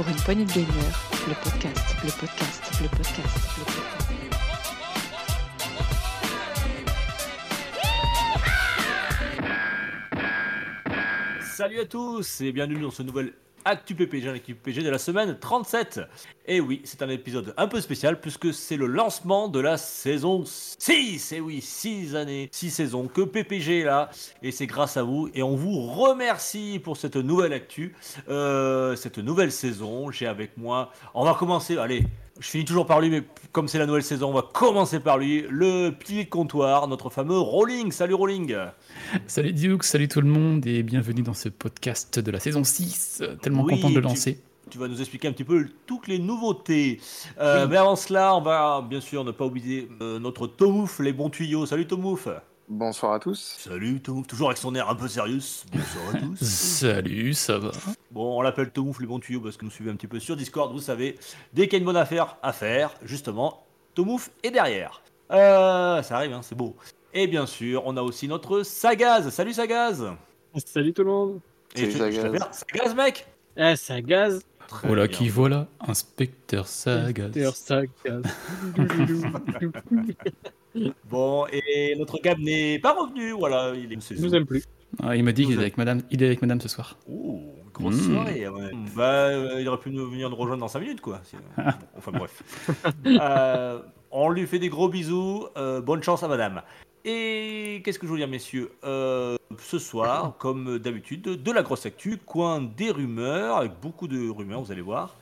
pour une poignée de gamer, le podcast, le podcast, le podcast, le podcast. Salut à tous et bienvenue dans ce nouvel Actu PPG, l'actu PPG de la semaine 37. Et oui, c'est un épisode un peu spécial puisque c'est le lancement de la saison 6. Et oui, 6 années, 6 saisons que PPG est là. Et c'est grâce à vous. Et on vous remercie pour cette nouvelle actu, euh, cette nouvelle saison. J'ai avec moi, on va commencer, allez, je finis toujours par lui, mais comme c'est la nouvelle saison, on va commencer par lui. Le pilier de comptoir, notre fameux Rolling. Salut Rolling. Salut Duke, salut tout le monde et bienvenue dans ce podcast de la saison 6. Tellement Oui, content de le lancer. Tu vas nous expliquer un petit peu toutes les nouveautés. Euh, Mais avant cela, on va bien sûr ne pas oublier euh, notre Tomouf, les bons tuyaux. Salut Tomouf. Bonsoir à tous. Salut Tomouf, toujours avec son air un peu sérieux. Bonsoir à tous. Salut, ça va Bon, on l'appelle Tomouf, les bons tuyaux parce que nous suivez un petit peu sur Discord. Vous savez, dès qu'il y a une bonne affaire à faire, justement, Tomouf est derrière. Euh, ça arrive, hein, c'est beau. Et bien sûr, on a aussi notre Sagaz. Salut Sagaz. Salut tout le monde. Et Salut, je- Sagaz. Sagaz, mec. Eh, ça gaz. Très Voilà bien. qui voilà, inspecteur Sagas. D'ailleurs, ça gaz. Bon, et notre Gab n'est pas revenu, voilà, il est Je vous aime plus. Ah, il m'a dit qu'il est avec madame, il est avec madame ce soir. Ouh, grosse Mm. soirée. ouais. Bah, euh, il aurait pu nous venir nous rejoindre dans 5 minutes, quoi. Bon, enfin bref. Euh, on lui fait des gros bisous. euh, bonne chance à madame. Et qu'est-ce que je veux dire, messieurs? Euh, Ce soir, comme d'habitude, de la grosse actu, coin des rumeurs, avec beaucoup de rumeurs, vous allez voir.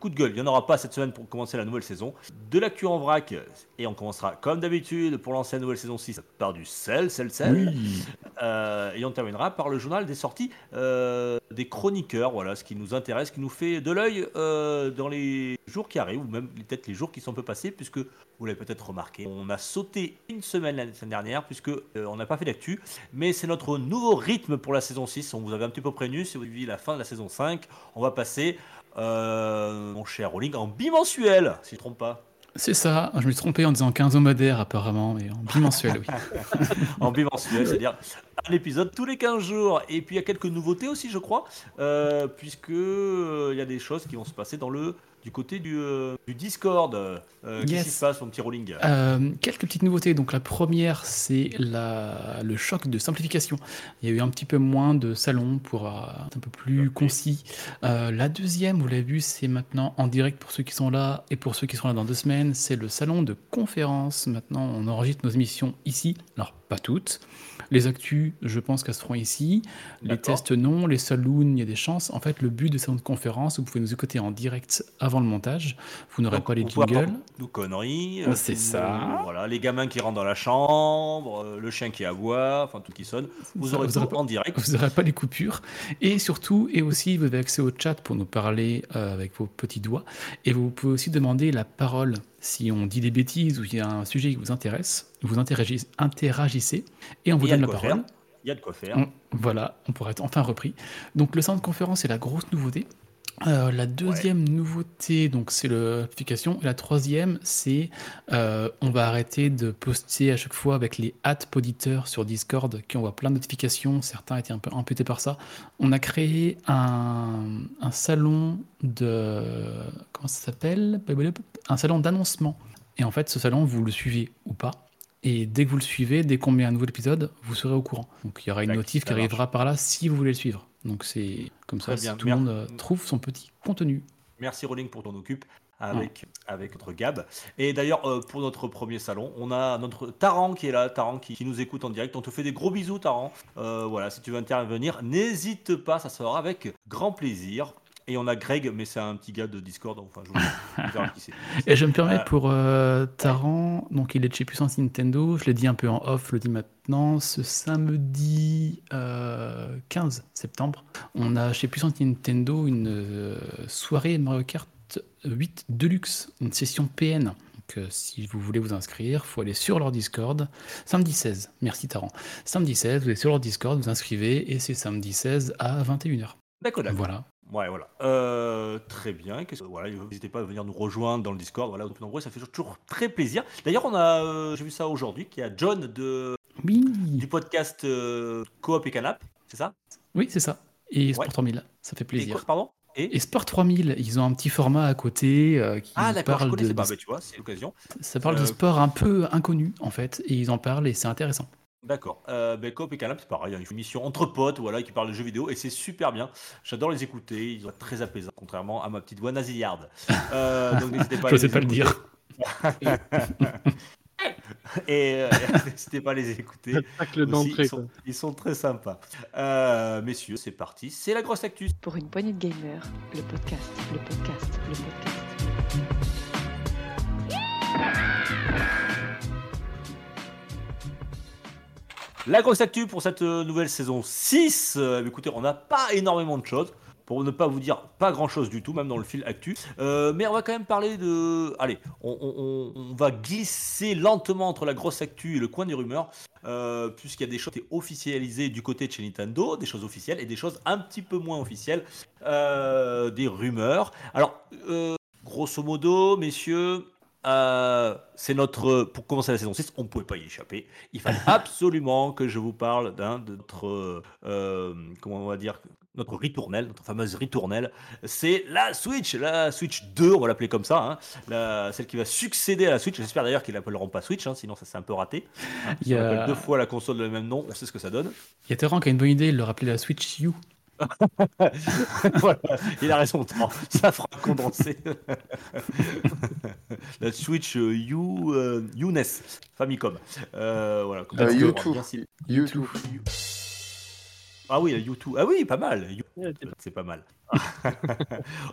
Coup de gueule, il n'y en aura pas cette semaine pour commencer la nouvelle saison. De l'actu en vrac, et on commencera comme d'habitude pour lancer la nouvelle saison 6 par du sel, sel, sel. Oui. Euh, et on terminera par le journal des sorties euh, des chroniqueurs, voilà, ce qui nous intéresse, qui nous fait de l'œil euh, dans les jours qui arrivent, ou même peut-être les jours qui sont un peu passés, puisque vous l'avez peut-être remarqué, on a sauté une semaine la semaine dernière, puisque on n'a pas fait d'actu, mais c'est notre nouveau rythme pour la saison 6, on vous avait un petit peu prévenu, si vous suivez la fin de la saison 5, on va passer, mon cher Rolling, en bimensuel, si je ne trompe pas. C'est ça, je me suis trompé en disant quinzomadaire apparemment, mais en bimensuel, oui. en bimensuel, c'est-à-dire un épisode tous les 15 jours. Et puis il y a quelques nouveautés aussi, je crois, euh, puisque euh, y a des choses qui vont se passer dans le du côté du, euh, du Discord. Euh, Qu'est-ce qui se passe, mon petit rolling Euh, quelques petites nouveautés. Donc la première, c'est la, le choc de simplification. Il y a eu un petit peu moins de salons pour être un peu plus concis. La deuxième, vous l'avez vu, c'est maintenant en direct pour ceux qui sont là et pour ceux qui seront là dans deux semaines. C'est le salon de conférence. Maintenant, on enregistre nos émissions ici. Alors pas toutes. Les actus, je pense qu'elles se feront ici. Les tests, non. Les saloons, il y a des chances. En fait, le but de de conférence, vous pouvez nous écouter en direct avant le montage. Vous n'aurez pas les jingles. Nos conneries. Oh, c'est ça. Voilà, les gamins qui rentrent dans la chambre, euh, le chien qui aboie, enfin tout qui sonne. Vous Ça, aurez vous tout aurez pas- en direct. Vous n'aurez pas les coupures. Et surtout, et aussi, vous avez accès au chat pour nous parler euh, avec vos petits doigts. Et vous pouvez aussi demander la parole si on dit des bêtises ou il y a un sujet qui vous intéresse. Vous interagissez, interagissez et on vous donne la parole. faire. Il y a de quoi faire. On- voilà, on pourrait être enfin repris. Donc le centre de conférence est la grosse nouveauté. Euh, la deuxième nouveauté, donc c'est l'application. Et la troisième, c'est euh, on va arrêter de poster à chaque fois avec les hâtes poditeurs sur Discord qui envoient plein de notifications. Certains étaient un peu imputés par ça. On a créé un, un salon de comment ça s'appelle? Un salon d'annoncement. Et en fait, ce salon, vous le suivez ou pas? Et dès que vous le suivez, dès qu'on met un nouvel épisode, vous serez au courant. Donc il y aura une notif qui arrivera par là si vous voulez le suivre. Donc c'est comme ça, bien. tout le monde euh, trouve son petit contenu. Merci Rolling pour ton occupe avec, avec notre Gab. Et d'ailleurs, euh, pour notre premier salon, on a notre Taran qui est là, Taran qui, qui nous écoute en direct. On te fait des gros bisous, Taran. Euh, voilà, si tu veux intervenir, n'hésite pas, ça sera avec grand plaisir. Et on a Greg, mais c'est un petit gars de Discord, enfin, je qui. Et je me permets Euh, pour euh, Taran, donc il est de chez Puissance Nintendo, je l'ai dit un peu en off, je le dis maintenant, ce samedi euh, 15 septembre, on a chez Puissance Nintendo une euh, soirée Mario Kart 8 Deluxe, une session PN. Donc euh, si vous voulez vous inscrire, il faut aller sur leur Discord. Samedi 16, merci Taran. Samedi 16, vous allez sur leur Discord, vous inscrivez et c'est samedi 16 à 21h. D'accord. Voilà. Ouais, voilà. Euh, très bien. Que- Voilà, n'hésitez pas à venir nous rejoindre dans le Discord. Voilà, vous êtes nombreux, ça fait toujours très plaisir. D'ailleurs, on a, euh, j'ai vu ça aujourd'hui, qu'il y a John de, Oui, du podcast euh, Coop et Canap, c'est ça? Oui c'est ça. Et Sport Ouais. 3000, ça fait Et plaisir. quoi, pardon? Et, Et Sport 3000, ils ont un petit format à côté euh, qui ah je parle connaissais de, pas, de- mais tu vois, c'est l'occasion. ça parle de sport un peu inconnu en fait, et ils en parlent et c'est intéressant. D'accord. Euh, ben, Coop et Calam, c'est pareil, hein, une émission entre potes, voilà, qui parle de jeux vidéo, et c'est super bien. J'adore les écouter, ils sont très apaisants, contrairement à ma petite voix nasillarde. Euh, donc n'hésitez pas à Je les sais pas le écouter. dire. Et euh, n'hésitez pas à les écouter. Tacle Aussi, d'entrée, ils, quoi. sont, ils sont très sympas. Euh, messieurs, c'est parti. C'est la grosse actus. Pour une poignée de gamers, le podcast, le podcast, le podcast. La grosse actu pour cette euh, nouvelle saison 6. Euh, écoutez, on n'a pas énormément de choses. Pour ne pas vous dire pas grand chose du tout, même dans le fil actu. Euh, mais on va quand même parler de. Allez, on, va glisser lentement entre la grosse actu et le coin des rumeurs. Puisqu'il y a des choses officialisées du côté de chez Nintendo, des choses officielles et des choses un petit peu moins officielles. des rumeurs. Alors, grosso modo, messieurs. Euh, c'est notre pour commencer la saison 6, on ne pouvait pas y échapper. Il fallait absolument que je vous parle d'un de notre euh, comment on va dire notre ritournelle, notre fameuse ritournelle. C'est la Switch, la Switch 2, on va l'appeler comme ça, hein. La- celle qui va succéder à la Switch. J'espère d'ailleurs qu'ils l'appelleront pas Switch, hein, sinon ça c'est un peu raté. Hein, Il y on a- appelle deux fois la console de le même nom, on sait ce que ça donne. Il y a Terran qui a une bonne idée, il leur rappelait la Switch U. voilà, il a raison, ça fera condenser. la Switch euh, U, euh, UNES, Famicom. Euh, voilà, comme ça, Euh, on U2. verra bien si- YouTube. Ah oui, la U2. Ah oui, pas mal. C'est pas mal.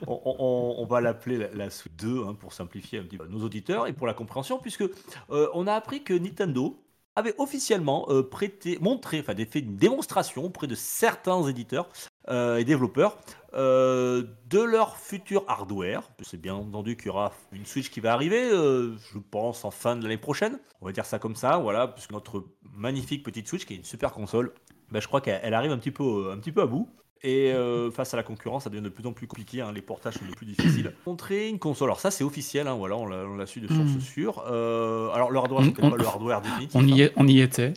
on, on- on va l'appeler la, la Switch 2 hein, pour simplifier un petit peu nos auditeurs et pour la compréhension, puisque euh, on a appris que Nintendo avait officiellement euh, prêté, montré, enfin fait une démonstration auprès de certains éditeurs et développeurs euh, de leur futur hardware. C'est bien entendu qu'il y aura une Switch qui va arriver, euh, je pense en fin de l'année prochaine. On va dire ça comme ça, voilà, puisque notre magnifique petite Switch, qui est une super console, ben, je crois qu'elle elle arrive un petit peu, un petit peu à bout. Et euh, face à la concurrence, ça devient de plus en plus compliqué. hein, les portages sont de plus difficiles. Montrer une console. Alors ça, c'est officiel. hein, voilà, on l'a su de sources Mm. sûres. Euh, alors le hardware, c'est On- peut-être pas le hardware définitif. On hein. y, est- on y était.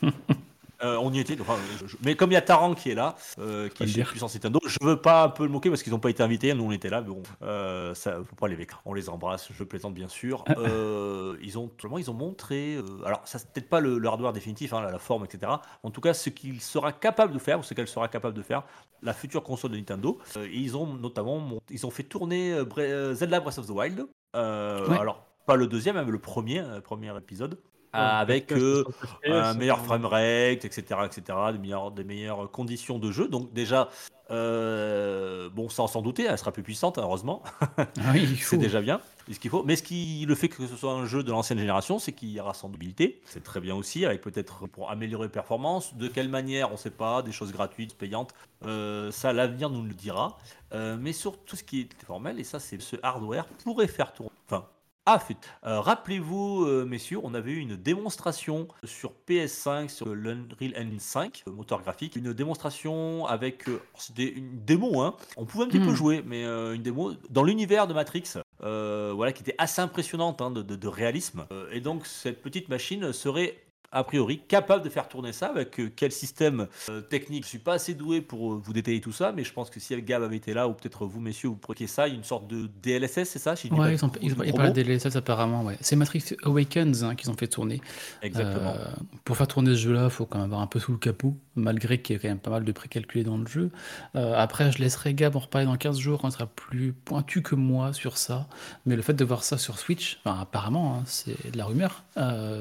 Euh, on y était. enfin, je- je- mais comme il y a Taran qui est là, euh, qui est. Puissance Nintendo, je veux pas un peu le moquer parce qu'ils n'ont pas été invités. Nous, on était là, mais bon, euh, ça faut pas les mecs. On les embrasse. Je plaisante bien sûr. Euh, ils ont, tout ils ont montré. euh, alors, ça c'est peut-être pas le, le hardware définitif, hein, la, la forme, etc. En tout cas, ce qu'il sera capable de faire ou ce qu'elle sera capable de faire, la future console de Nintendo. Euh, et ils ont notamment, mont- ils ont fait tourner euh, Bre- euh, Zelda Breath of the Wild. Euh, Ouais. Alors, pas le deuxième, mais le premier, euh, premier épisode. Ouais, avec euh, 60 FPS, un meilleur framerate, etc., etc., des meilleures, des meilleures conditions de jeu. Donc déjà, euh, bon, sans s'en douter, elle sera plus puissante, heureusement. Ah oui, C'est déjà bien, c'est ce qu'il faut. Mais ce qui le fait que ce soit un jeu de l'ancienne génération, c'est qu'il y aura sans mobilité. C'est très bien aussi, avec peut-être pour améliorer les performances. De quelle manière, on ne sait pas, des choses gratuites, payantes. Euh, ça, l'avenir nous le dira. Mais surtout ce qui est formel, et ça, c'est ce hardware pourrait faire tourner. Enfin, a fait. Euh, Rappelez-vous, euh, messieurs, on avait eu une démonstration sur PS5, sur l'Unreal Engine 5, le moteur graphique. Une démonstration avec. euh, C'était une démo, hein. On pouvait un petit peu Hmm. jouer, mais euh, une démo dans l'univers de Matrix. euh, voilà, qui était assez impressionnante hein, de, de- de réalisme. Euh, et donc, cette petite machine serait a priori capable de faire tourner ça avec euh, quel système euh, technique. Je suis pas assez doué pour euh, vous détailler tout ça, mais je pense que si Gab avait été là, ou peut-être vous messieurs, vous preniez ça, une sorte de DLSS, c'est ça pas Ouais, ils ont, ils ont, de DLSS apparemment, ouais. C'est Matrix Awakens hein, qu'ils ont fait tourner. Exactement. Euh, pour faire tourner ce jeu-là, il faut quand même avoir un peu sous le capot, malgré qu'il y a quand même pas mal de précalculés dans le jeu. Euh, après, je laisserai Gab en reparler dans 15 jours quand il sera plus pointu que moi sur ça. Mais le fait de voir ça sur Switch, enfin, apparemment, hein, c'est de la rumeur,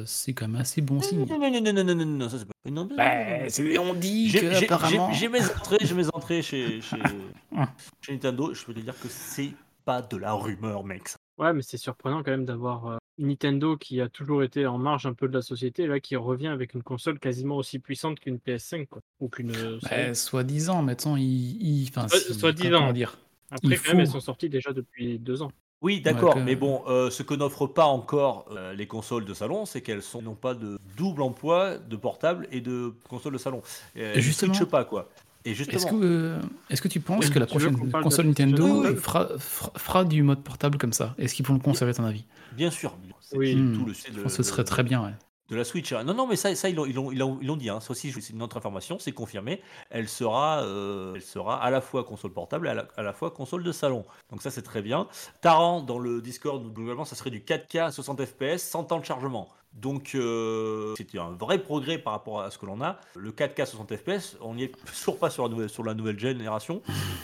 c'est quand même assez bon signe. Non, non, non, non, non, non, ça c'est pas. Non, non, non. on dit J'ai- que j'ai- apparemment. j'ai- J'ai mes entrées, j'ai mes entrées chez, chez, chez Nintendo. Je peux te dire que c'est pas de la rumeur, mec. ça. Ouais, mais c'est surprenant quand même d'avoir euh, Nintendo qui a toujours été en marge un peu de la société, là qui revient avec une console quasiment aussi puissante qu'une PS5 quoi, ou qu'une. euh, Bah. Soi-disant, maintenant, il. il- enfin, Soit- si- soi-disant. comment dire Après, il quand même, elles faut- sont sorties déjà depuis deux ans. Oui, d'accord, que- mais bon, euh, ce que n'offrent pas encore euh, les consoles de salon, c'est qu'elles sont- n'ont pas de double emploi de portable et de console de salon. Euh, elles Justement. switchent pas, quoi. Et Est-ce justement, que, euh, est-ce que tu penses Oui, que la prochaine console Nintendo Oui, oui. fera, du mode portable comme ça? Est-ce qu'ils vont le conserver, à ton avis? Bien sûr, c'est Oui. tout Hmm, le, Je pense que ce serait très bien, ouais. De la Switch. Non, non, mais ça, ils l'ont dit. Hein. Ça aussi, c'est une autre information, c'est confirmé. Elle sera, euh, elle sera à la fois console portable et à la, fois console de salon. Donc ça, c'est très bien. Taran, dans le Discord, globalement, ça serait du 4K à 60 FPS sans temps de chargement. Donc euh, c'était un vrai progrès par rapport à ce que l'on a. Le 4K 60 FPS, on n'y est toujours pas sur la nouvelle, sur la nouvelle génération.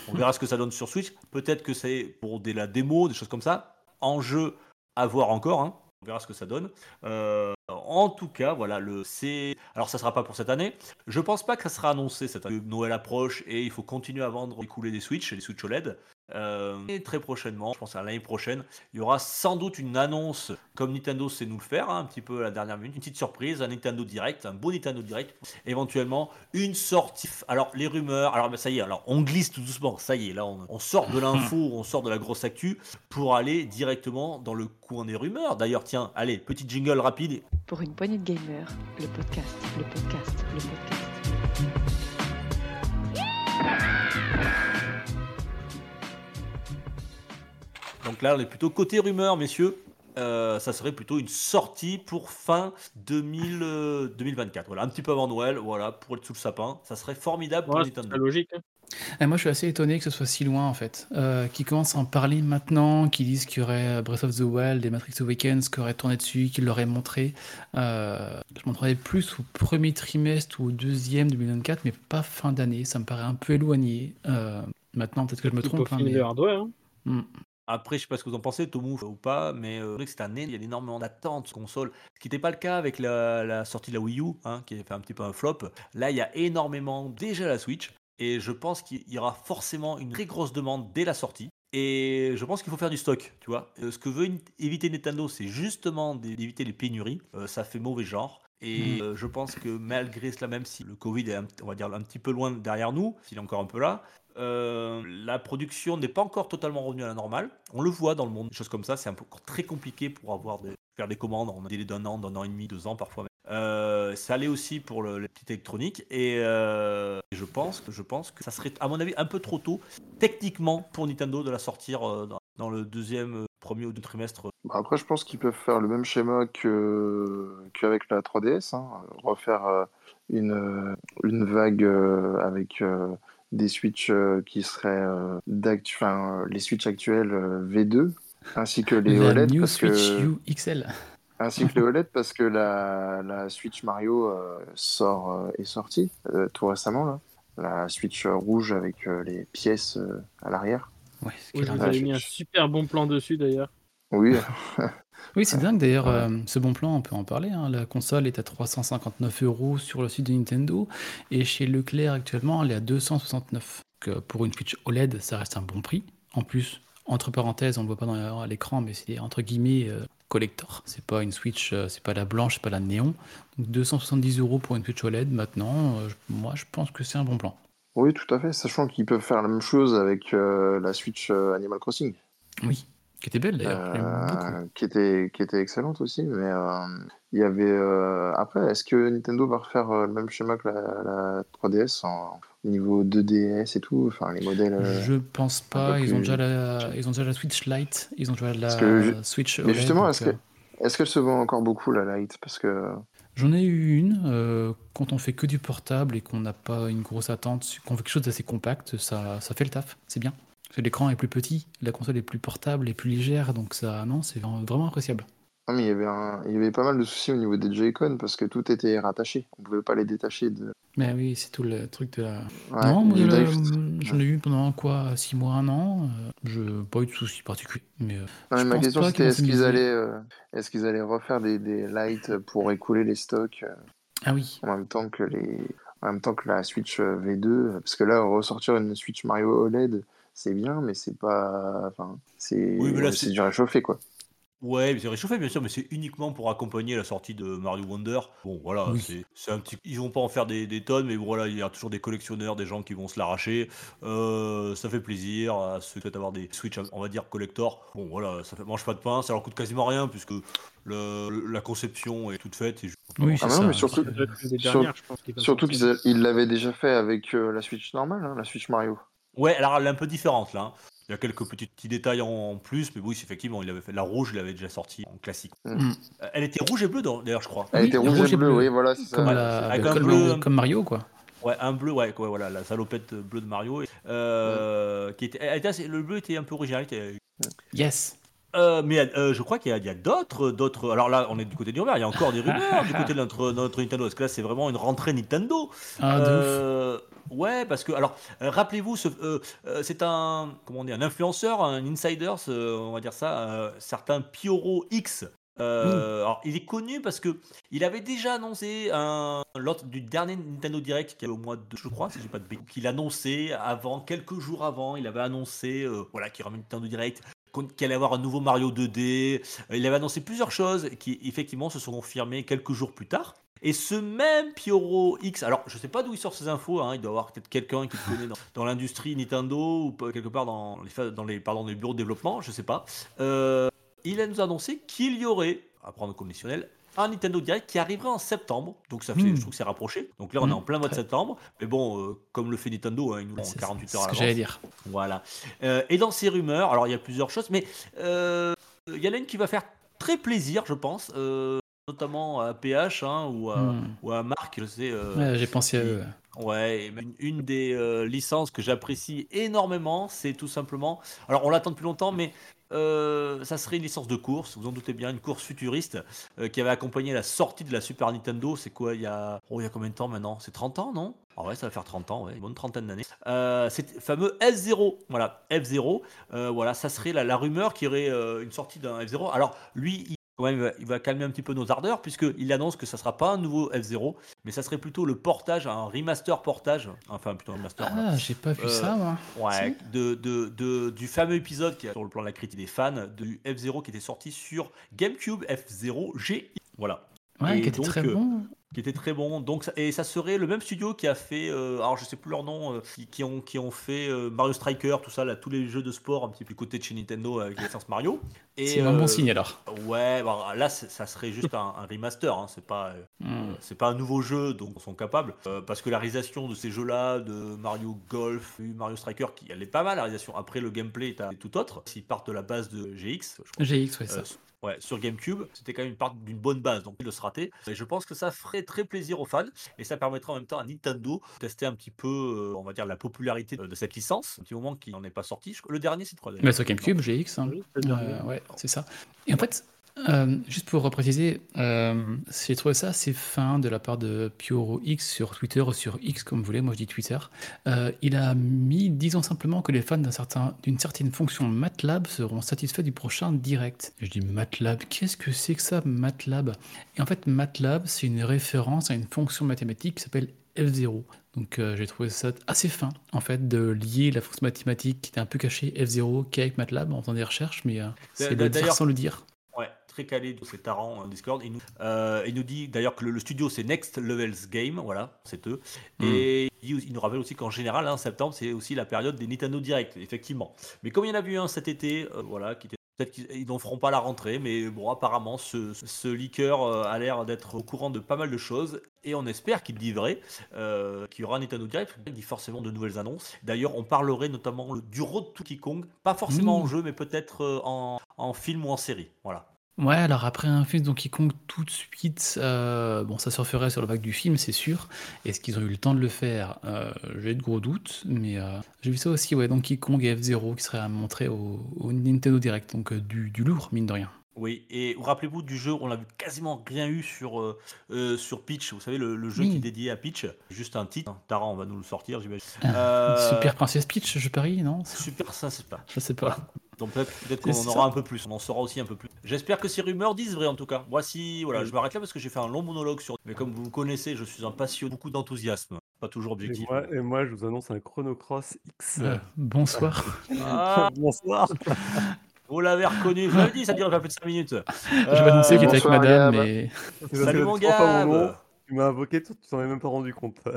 On verra ce que ça donne sur Switch. Peut-être que c'est pour des, la démo, des choses comme ça. En jeu, à voir encore. hein. On verra ce que ça donne. Euh, en tout cas, voilà, le c'est. Alors, ça sera pas pour cette année. Je pense pas que ça sera annoncé cette année. Noël approche et il faut continuer à vendre, écouler des Switch, les Switch OLED. Euh, et très prochainement, je pense à l'année prochaine, il y aura sans doute une annonce, comme Nintendo sait nous le faire, hein, un petit peu à la dernière minute, une petite surprise, un Nintendo Direct, un beau Nintendo Direct, éventuellement une sortie. Alors les rumeurs, alors ben, ça y est, alors on glisse tout doucement, ça y est, là on, on sort de l'info, on sort de la grosse actu pour aller directement dans le coin des rumeurs. D'ailleurs, tiens, allez, petit jingle rapide. Pour une poignée de gamers, le podcast, le podcast, le podcast. Donc là, on est plutôt côté rumeur, messieurs. Euh, ça serait plutôt une sortie pour fin 2000, euh, 2024. Voilà, un petit peu avant Noël, voilà, pour être sous le sapin. Ça serait formidable pour Nintendo. logique. hein. Et moi, je suis assez étonné que ce soit si loin, en fait. Euh, qu'ils commencent à en parler maintenant, qu'ils disent qu'il y aurait Breath of the Wild et Matrix Awakens qui auraient tourné dessus, qu'ils l'auraient montré. Euh, je m'entendais plus au premier trimestre ou au deuxième 2024, mais pas fin d'année. Ça me paraît un peu éloigné. Euh, maintenant, peut-être que je me trompe. hein, mais- le hardware. hein. Hmm. Après, je sais pas ce que vous en pensez, Tomu ou pas, mais euh, c'est vrai que cette année, il y a énormément d'attentes sur console, ce qui n'était pas le cas avec la, la sortie de la Wii U, hein, qui a fait un petit peu un flop. Là, il y a énormément déjà la Switch, et je pense qu'il y aura forcément une très grosse demande dès la sortie. Et je pense qu'il faut faire du stock, tu vois. Euh, ce que veut éviter Nintendo, c'est justement d'é- d'éviter les pénuries. Euh, ça fait mauvais genre. Et euh, je pense que malgré cela, même si le Covid est, un, on va dire, un petit peu loin derrière nous, s'il est encore un peu là, euh, la production n'est pas encore totalement revenue à la normale. On le voit dans le monde, des choses comme ça. C'est un encore très compliqué pour avoir faire des commandes en délai d'un an, d'un an et demi, deux ans parfois. Euh, ça allait aussi pour le, les petites électroniques et euh, je pense que je pense que ça serait à mon avis un peu trop tôt techniquement pour Nintendo de la sortir dans, le deuxième, premier ou deux trimestre. Bah, après, je pense qu'ils peuvent faire le même schéma qu'avec la 3DS, hein. refaire une, vague avec des Switch euh, qui seraient euh, d'actu- enfin, euh, les Switch actuels euh, V2, ainsi que les La OLED, New parce Switch que, U XL. ainsi que les OLED parce que la, la Switch Mario euh, sort euh, est sortie euh, tout récemment là. La Switch rouge avec euh, les pièces euh, à l'arrière. Ouais, est vous avais mis un super bon plan dessus d'ailleurs. Oui, Oui, c'est dingue d'ailleurs, Ouais. euh, ce bon plan, on peut en parler. hein. La console est à 359 euros sur le site de Nintendo et chez Leclerc actuellement, elle est à 269. Donc, euh, pour une Switch OLED, ça reste un bon prix. En plus, entre parenthèses, on ne le voit pas dans- à l'écran, mais c'est entre guillemets euh, collector. C'est pas une Switch, c'est pas la blanche, c'est pas la néon. Donc 270 euros pour une Switch OLED maintenant, moi je pense que c'est un bon plan. oui, tout à fait. Sachant qu'ils peuvent faire la même chose avec la Switch Animal Crossing. Oui, qui était belle d'ailleurs. Euh, qui était qui était excellente aussi mais euh, il y avait euh, après est-ce que Nintendo va refaire le même schéma que la, la 3DS en au niveau 2DS et tout enfin les modèles Je pense pas. Ils ont déjà la, ils ont déjà la Switch Lite, ils ont déjà la que Switch mais OLED. justement est-ce que euh, est-ce qu'elle se vend encore beaucoup la Lite? Parce que J'en ai eu une. euh, quand on fait que du portable et qu'on n'a pas une grosse attente, qu'on fait quelque chose d'assez compact, ça, ça fait le taf. C'est bien. L'écran est plus petit, la console est plus portable et plus légère, donc ça, non, c'est vraiment appréciable. non, mais il y avait un- il y avait pas mal de soucis au niveau des Joy-Con parce que tout était rattaché on pouvait pas les détacher de Mais oui, c'est tout le truc de la. Ouais, non, moi, j'en ai eu pendant quoi 6 mois, un an. euh, je pas eu de soucis particuliers. Mais euh, Non, mais Je ma question c'était est-ce qu'ils allaient euh, est-ce qu'ils allaient refaire des, des lights pour écouler les stocks euh, ah oui, en même temps que les en même temps que la Switch euh, V2 euh, parce que là ressortir une Switch Mario OLED c'est bien mais c'est pas enfin c'est Oui, mais là, c'est c'est- du réchauffé quoi Ouais, mais c'est réchauffé bien sûr, mais c'est uniquement pour accompagner la sortie de Mario Wonder. Bon, voilà, Oui. c'est c'est un petit. Ils vont pas en faire des, des tonnes, mais voilà, il y a toujours des collectionneurs, des gens qui vont se l'arracher. Euh, ça fait plaisir à ceux qui souhaitent avoir des Switch, on va dire collector. Bon, voilà, ça fait, mange pas de pain, ça leur coûte quasiment rien puisque le- le- la conception est toute faite. et oui, Ah non, ça. mais surtout- Sur- dernières, je pense. surtout qu'ils l'avaient déjà fait avec euh, la Switch normale hein, la Switch Mario Ouais, alors elle est un peu différente là. hein. Il y a quelques petits, petits détails en, en plus, mais oui, effectivement, il avait fait la rouge, il avait déjà sorti en classique. Mm. Euh, Elle était rouge et bleue d'ailleurs, je crois. Elle Oui, était rouge, et bleue, oui, voilà, c'est ça. Comme, Ouais, la- avec un comme, bleu. comme Mario, quoi. Ouais, un bleu, ouais, ouais, voilà, la salopette bleue de Mario. et, euh, qui était, elle était assez- le bleu était un peu original. était- Yes. Euh, mais euh, je crois qu'il y a, d'autres, d'autres. Alors là, on est du côté du Robert, il y a encore des rumeurs du côté de notre, notre Nintendo. Parce que là, c'est vraiment une rentrée Nintendo. Ah, de ouf. Ouais, parce que alors euh, rappelez-vous, ce, euh, euh, c'est un comment on dit, un influenceur, un insider, ce- on va dire ça, certain Pioro X. Alors, il est connu parce que il avait déjà annoncé un l'autre du dernier Nintendo Direct qui est au mois de je crois si j'ai pas de bêtises, qu'il annonçait avant quelques jours avant, il avait annoncé voilà qu'il y aurait un Nintendo Direct qu'il allait avoir un nouveau Mario 2D. Euh, Il avait annoncé plusieurs choses qui effectivement se sont confirmées quelques jours plus tard. Et ce même Pioro X, alors je sais pas d'où il sort ces infos, hein, il doit y avoir peut-être quelqu'un qui le connaît dans, dans l'industrie Nintendo ou quelque part dans les, dans les, pardon, les bureaux de développement, je sais pas. Euh, il a nous annoncé qu'il y aurait, à prendre au conditionnel, un Nintendo Direct qui arriverait en septembre. Donc ça fait, Mm. je trouve que c'est rapproché. Donc là on est Mm, en plein mois de septembre. Mais bon, euh, comme le fait Nintendo, hein, ils nous l'ont en c'est 48 c'est heures ce à que l'avance. j'allais dire. Voilà. Euh, et dans ces rumeurs, alors il y a plusieurs choses, mais euh, il y en a une qui va faire très plaisir, je pense, euh, notamment à PH hein, ou, à, Hmm. ou à Marc, je sais. euh, Ouais, J'ai pensé à qui- eux. Ouais, une, une des euh, licences que j'apprécie énormément, c'est tout simplement. Alors, on l'attend depuis longtemps, mais euh, ça serait une licence de course, vous en doutez bien, une course futuriste euh, qui avait accompagné la sortie de la Super Nintendo. C'est quoi, il y a. Oh, il y a combien de temps maintenant? C'est 30 ans, non? Ah ouais, ça va faire 30 ans, ouais, une bonne trentaine d'années. Euh, c'est le fameux F0. Voilà, F0. euh, voilà, ça serait la, la rumeur qu'il y aurait une sortie d'un F0. Alors, lui, il, quand même, il va- il va calmer un petit peu nos ardeurs, puisqu'il annonce que ça sera pas un nouveau F0, mais ça serait plutôt le portage, un remaster portage, enfin plutôt un master. voilà. Ah, j'ai pas vu Euh, ça, moi. Ouais, de, de, de- du fameux épisode qui est sur le plan de la critique des fans, du F0 qui était sorti sur GameCube F0 G. Voilà, Ouais, et qui était donc, très euh, bon. Qui était très bon. Donc, et ça serait le même studio qui a fait, euh, alors je sais plus leur nom, euh, qui, qui ont, qui ont fait euh, Mario Striker, tout ça, là, tous les jeux de sport un petit peu côté de chez Nintendo avec la licence Mario. C'est un bon signe alors. Ouais, là, ça serait juste un, un remaster, hein, c'est pas. Hmm. c'est pas un nouveau jeu, donc ils sont capables. Parce que la réalisation de ces jeux-là, de Mario Golf, Mario Striker, qui elle est pas mal la réalisation. Après, le gameplay est tout autre. S'ils partent de la base de GX, je crois, GX, ouais, ça. Ouais, sur GameCube, c'était quand même une part d'une bonne base, donc il se rater. Et je pense que ça ferait très plaisir aux fans et ça permettra en même temps à Nintendo de tester un petit peu, euh, on va dire, la popularité de cette licence. Un petit moment qui n'en est pas sorti. Je- Le dernier, c'est quoi d'ailleurs Mais sur GameCube, GX, hein. Euh, ouais, c'est ça. Et en fait, euh, juste pour repréciser, euh, j'ai trouvé ça assez fin de la part de Pioro X sur Twitter ou sur X comme vous voulez, moi je dis Twitter. Euh, il a mis, disons simplement que les fans d'un certain- d'une certaine fonction MATLAB seront satisfaits du prochain direct. Je dis MATLAB, qu'est-ce que c'est que ça MATLAB? Et en fait, MATLAB, c'est une référence à une fonction mathématique qui s'appelle F0. Donc euh, j'ai trouvé ça assez fin, en fait, de lier la fonction mathématique qui était un peu cachée F0 qu'avec MATLAB en faisant des recherches, mais euh, c'est le dire sans le dire. Très calé, c'est Taran en Discord. Il nous, euh, il nous dit d'ailleurs que le, le studio c'est Next Levels Game, voilà, c'est eux. Et il, il nous rappelle aussi qu'en général, hein, septembre, c'est aussi la période des Nintendo Direct, effectivement. Mais comme il y en a vu un cet été, euh, voilà, qui était. Peut-être qu'ils n'en feront pas la rentrée, mais bon, apparemment, ce, ce leaker euh, a l'air d'être au courant de pas mal de choses, et on espère qu'il dit vrai, euh, qu'il y aura un Nintendo Direct, qu'il dit forcément de nouvelles annonces. D'ailleurs, on parlerait notamment du Road to Donkey Kong, pas forcément Mmh. en jeu, mais peut-être euh, en, en film ou en série, voilà. Ouais, alors après un film Donkey Kong tout de suite, euh, bon, ça surferait sur le vague du film, c'est sûr. Est-ce qu'ils ont eu le temps de le faire? Euh, J'ai de gros doutes, mais euh, j'ai vu ça aussi, ouais, Donkey Kong et F-Zero qui seraient à montrer au, au Nintendo Direct, donc euh, du, du lourd, mine de rien. Oui, et vous rappelez-vous du jeu, on n'a vu quasiment rien eu sur, sur Peach, vous savez, le, le jeu Oui. qui est dédié à Peach, juste un titre, Tara, on va nous le sortir, j'imagine. Ah, Super Princess Peach, je parie, non? Super, ça c'est pas. Je sais pas. Donc peut-être qu'on en ça. aura un peu plus, on en saura aussi un peu plus. J'espère que ces rumeurs disent vrai en tout cas. Voici, voilà, je m'arrête là parce que j'ai fait un long monologue sur. Mais comme vous me connaissez, je suis un passionné, beaucoup d'enthousiasme, pas toujours Et objectif. moi, et moi, je vous annonce un Chrono Cross X. Euh, bonsoir. Ah, Bonsoir. vous l'avez reconnu, je l'avais dit, ça durait pas plus de 5 minutes. Euh, je vais annoncer qu'il était avec madame, Gab. mais. Salut mon gars. Tu m'as invoqué, tu tu t'en es même pas rendu compte.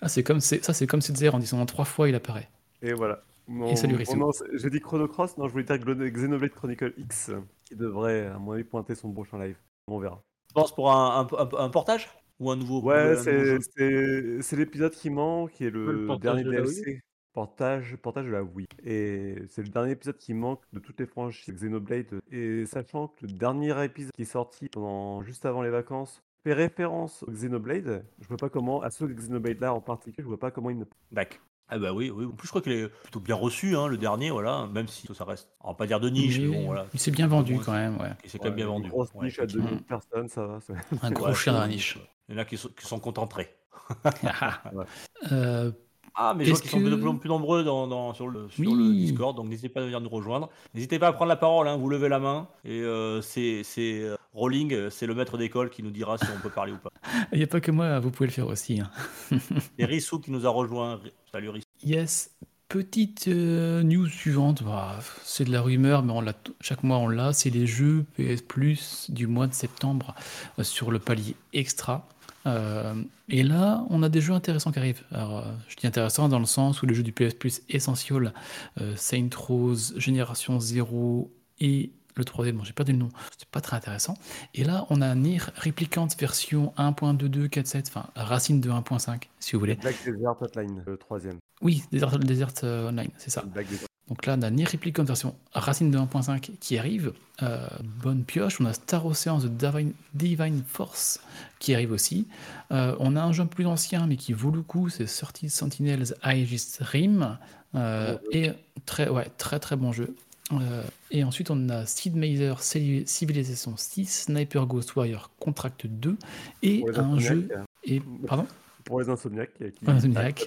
Ah, c'est comme, c'est- ça, c'est comme en disant trois fois, il apparaît. Et voilà. Mon, salut, Rissou. J'ai dit Chrono Cross, non, je voulais dire Xenoblade Chronicle X, qui devrait, à mon avis, pointer son prochain live. On verra. Je pense pour un, un- un- un portage Ou un nouveau Ouais, c'est l'épisode qui manque, qui est Le dernier de DLC. Portage, portage de la Wii. Et c'est le dernier épisode qui manque de toutes les franchises Xenoblade. Et sachant que le dernier épisode qui est sorti pendant juste avant les vacances fait référence au Xenoblade, je vois pas comment, à ce Xenoblade là en particulier, je vois pas comment il ne. Bac. Ah bah oui, oui. En plus, je crois qu'il est plutôt bien reçu, hein, le dernier, voilà. Même si ça reste, on va pas dire de niche, mais, Mais bon, voilà. Il s'est bien vendu quand même, ouais. Il s'est quand même bien une vendu. Grosse Ouais, niche à effectivement. 2000 personnes, ça va. Un gros Ouais, chien dans la niche. Il y en a qui sont, qui sont contentés. Euh, Ah, mais je vois qu'ils sont de plus en plus nombreux dans, dans- sur, le, sur le Oui. Discord, donc n'hésitez pas à venir nous rejoindre. N'hésitez pas à prendre la parole, hein, vous levez la main. Et euh, c'est euh, Rolling, c'est le maître d'école qui nous dira si on peut parler ou pas. Il n'y a pas que moi, vous pouvez le faire aussi. hein. Et Rissou qui nous a rejoint. Salut Rissou. Yes. Petite euh, news suivante, bah, c'est de la rumeur, mais on chaque mois on l'a, c'est les jeux PS Plus du mois de septembre euh, sur le palier extra. Euh, et là, on a des jeux intéressants qui arrivent. Alors, euh, je dis intéressant dans le sens où les jeux du PS Plus Essential, euh, Saint Rose, Génération 0 et le troisième, bon, j'ai perdu le nom, c'est pas très intéressant. Et là, on a Nier Replicant version 1.2247, enfin Racine de 1.5, si vous voulez. Black Desert Hotline, le troisième. Oui, Desert, Desert Online, c'est ça. Black Desert. Donc là, on a Nier Replicant version Racine de 1.5 qui arrive. Euh, bonne pioche. On a Star Ocean The Divine, Divine Force qui arrive aussi. Euh, on a un jeu plus ancien mais qui vaut le coup, c'est 30 Sentinels Aegis Rim. Euh, et très, ouais, très très bon jeu. Euh, et ensuite, on a Sid Meiser Civi- Civilization 6, Sniper Ghost Warrior Contract 2 et un jeu. hein. Et, pardon Pour les insomniaques. Qui,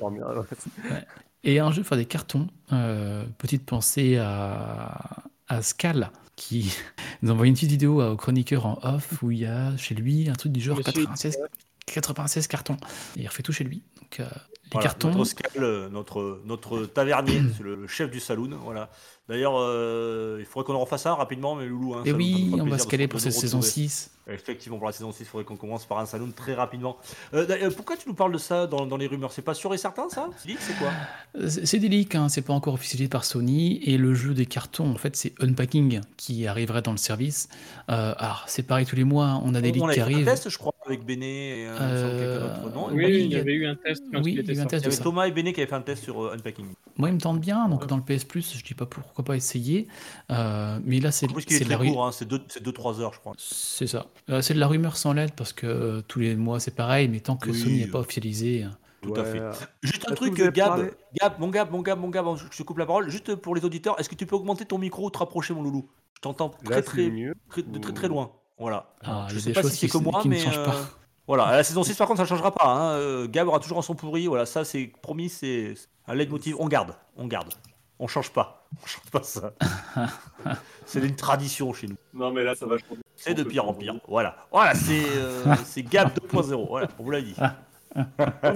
ouais. Et un jeu pour faire des cartons. Euh, petite pensée à, à Scal, qui nous envoie une petite vidéo au chroniqueur en off où il y a chez lui un truc du genre Monsieur 96, 96 cartons. Et il refait tout chez lui. Donc, euh, les Voilà, cartons. Notre, Scal, euh, notre, notre tavernier, c'est le chef du saloon. Voilà. D'ailleurs, euh, il faudrait qu'on en refasse un rapidement, mais Loulou. Hein, Et nous oui, on va se caler pour cette saison retrouver. 6. Effectivement, pour la saison 6, il faudrait qu'on commence par un saloon très rapidement. Euh, d'ailleurs, pourquoi tu nous parles de ça dans, dans les rumeurs? C'est pas sûr et certain, ça? C'est quoi? Euh, C'est c'est des leaks, hein, c'est pas encore officialisé par Sony. Et le jeu des cartons, en fait, c'est Unpacking qui arriverait dans le service. Euh, alors, c'est pareil tous les mois, hein, on a des On leaks avait qui fait un arrivent. test, je crois, avec Béné et euh, Euh, quelqu'un d'autre, non Oui, il y a- avait eu un test quand oui, il il y a eu un test Il y de avait ça. Thomas et Béné qui avaient fait un test sur euh, Unpacking. Moi, il me tente bien, donc dans le PS Plus, je dis pas pourquoi pas essayer. Euh, mais là, c'est de la court, hein, c'est 2-3 heures, je crois. C'est ça. Euh, c'est de la rumeur sans l'aide parce que euh, tous les mois c'est pareil, mais tant que Oui. Sony n'est pas officialisé. euh, Tout à fait. Juste un truc, Gab, Gab, mon Gab, mon Gab, mon Gab, je te coupe la parole, juste pour les auditeurs, est-ce que tu peux augmenter ton micro ou te rapprocher, mon loulou? Je t'entends très, très, mieux. très- de très très loin. Voilà. Ah, je a sais pas si c'est s- moi, mais voilà. À la saison 6, par contre, ça ne changera pas. hein. Gab aura toujours un son pourri. Voilà, ça, c'est promis, c'est un leitmotiv. On garde, on garde. On change pas. On change pas ça. c'est une tradition chez nous. Non, mais là, ça va changer. C'est de pire en pire. Voilà. Voilà, c'est euh, c'est Gab 2.0. Voilà, on vous l'a dit.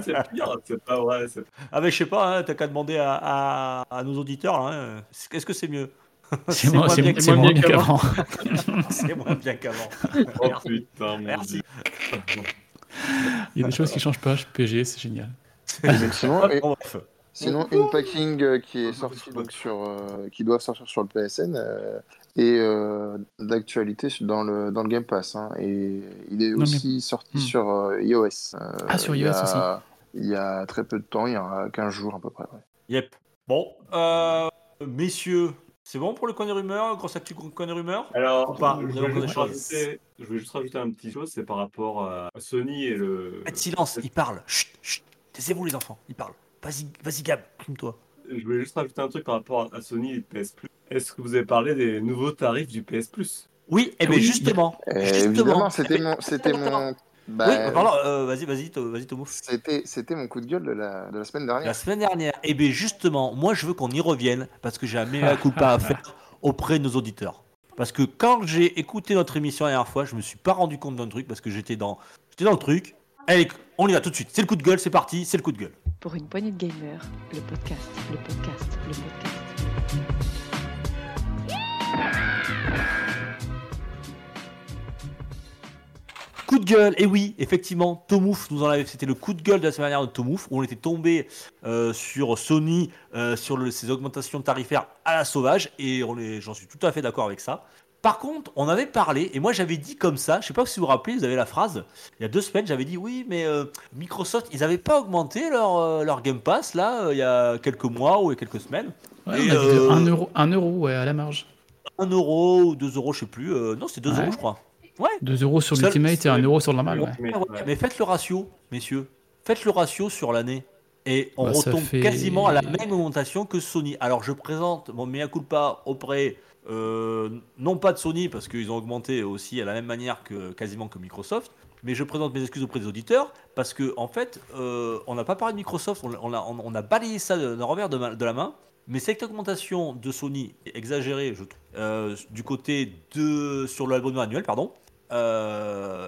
c'est pire, c'est pas vrai. c'est- Ah mais je sais pas, hein, t'as qu'à demander à, à- à nos auditeurs. hein. Est-ce que c'est mieux? C'est moins, c'est- bien c'est moins bien qu'avant. C'est moins bien qu'avant. Oh Merci. putain, Merci. Il y a des choses qui changent pas PG, c'est génial. Effectivement, et-. Sinon, une packing euh, qui est sortie donc sur, euh, qui doit sortir sur le PSN euh, et euh, d'actualité dans le dans le Game Pass. hein. et il est Non, mais- aussi sorti Hmm. sur euh, iOS. Euh, Ah, sur iOS a- aussi. Il y a très peu de temps, il y a 15 jours à peu près. ouais. Yep. Bon, euh, messieurs, c'est bon pour le coin des rumeurs Grosse actu coin des rumeurs? Alors, pas? je, voulais juste rajouter, je voulais juste rajouter un petit chose, c'est par rapport à Sony et le. Faites silence, il parle. Chut, chut. Taisez-vous les enfants, il parle. Vas-y, vas-y Gab, calme-toi. Je voulais juste rajouter un truc par rapport à Sony et PS Plus. Est-ce que vous avez parlé des nouveaux tarifs du PS Plus? Oui, et bien Oui, justement. Euh, justement. évidemment, c'était Eh ben, mon, c'était mon, bah, Oui, pardon, euh, vas-y, vas-y, vas-y Tomouf. c'était, c'était mon coup de gueule de la, de la semaine La dernière. semaine dernière, et bien justement, moi je veux qu'on y revienne parce que j'ai un meilleur coup pas à faire auprès de nos auditeurs. Parce que quand j'ai écouté notre émission la dernière fois, je me suis pas rendu compte d'un truc parce que j'étais dans, j'étais dans le truc. Allez, on y va tout de suite. C'est le coup de gueule, c'est parti, c'est le coup de gueule. Pour une poignée de gamers, le podcast, le podcast, le podcast. Coup de gueule, et oui, effectivement, Tomouf nous en avait. C'était le coup de gueule de la semaine dernière de Tomouf, on était tombé euh, sur Sony, euh, sur ces augmentations tarifaires à la sauvage, et j'en suis tout à fait d'accord avec ça. Par contre, on avait parlé, et moi j'avais dit comme ça, je sais pas si vous vous rappelez, vous avez la phrase, il y a deux semaines, j'avais dit oui, mais euh, Microsoft, ils n'avaient pas augmenté leur, euh, leur Game Pass, là, euh, il y a quelques mois ou il y a quelques semaines. Ouais, Et, on a dit de euh, 1 euro, 1 euro ouais, à la marge. 1 euro ou 2 euros, je sais plus. euh, non, c'était 2 Ouais. euros, je crois. Ouais. 2 euros sur l'Ultimate et 1 euro sur le normal. Ouais. Mais- ouais, ouais. Mais faites le ratio, messieurs. Faites le ratio sur l'année. Et on Bah, retombe fait- quasiment à la même augmentation que Sony. Alors je présente mon mea culpa auprès, euh, non pas de Sony, parce qu'ils ont augmenté aussi à la même manière que quasiment que Microsoft, mais je présente mes excuses auprès des auditeurs, parce que en fait, euh, on n'a pas parlé de Microsoft, on, a, balayé ça d'un revers de, la main. Mais cette augmentation de Sony est exagérée, je trouve, euh, du côté de sur l'abonnement annuel, pardon.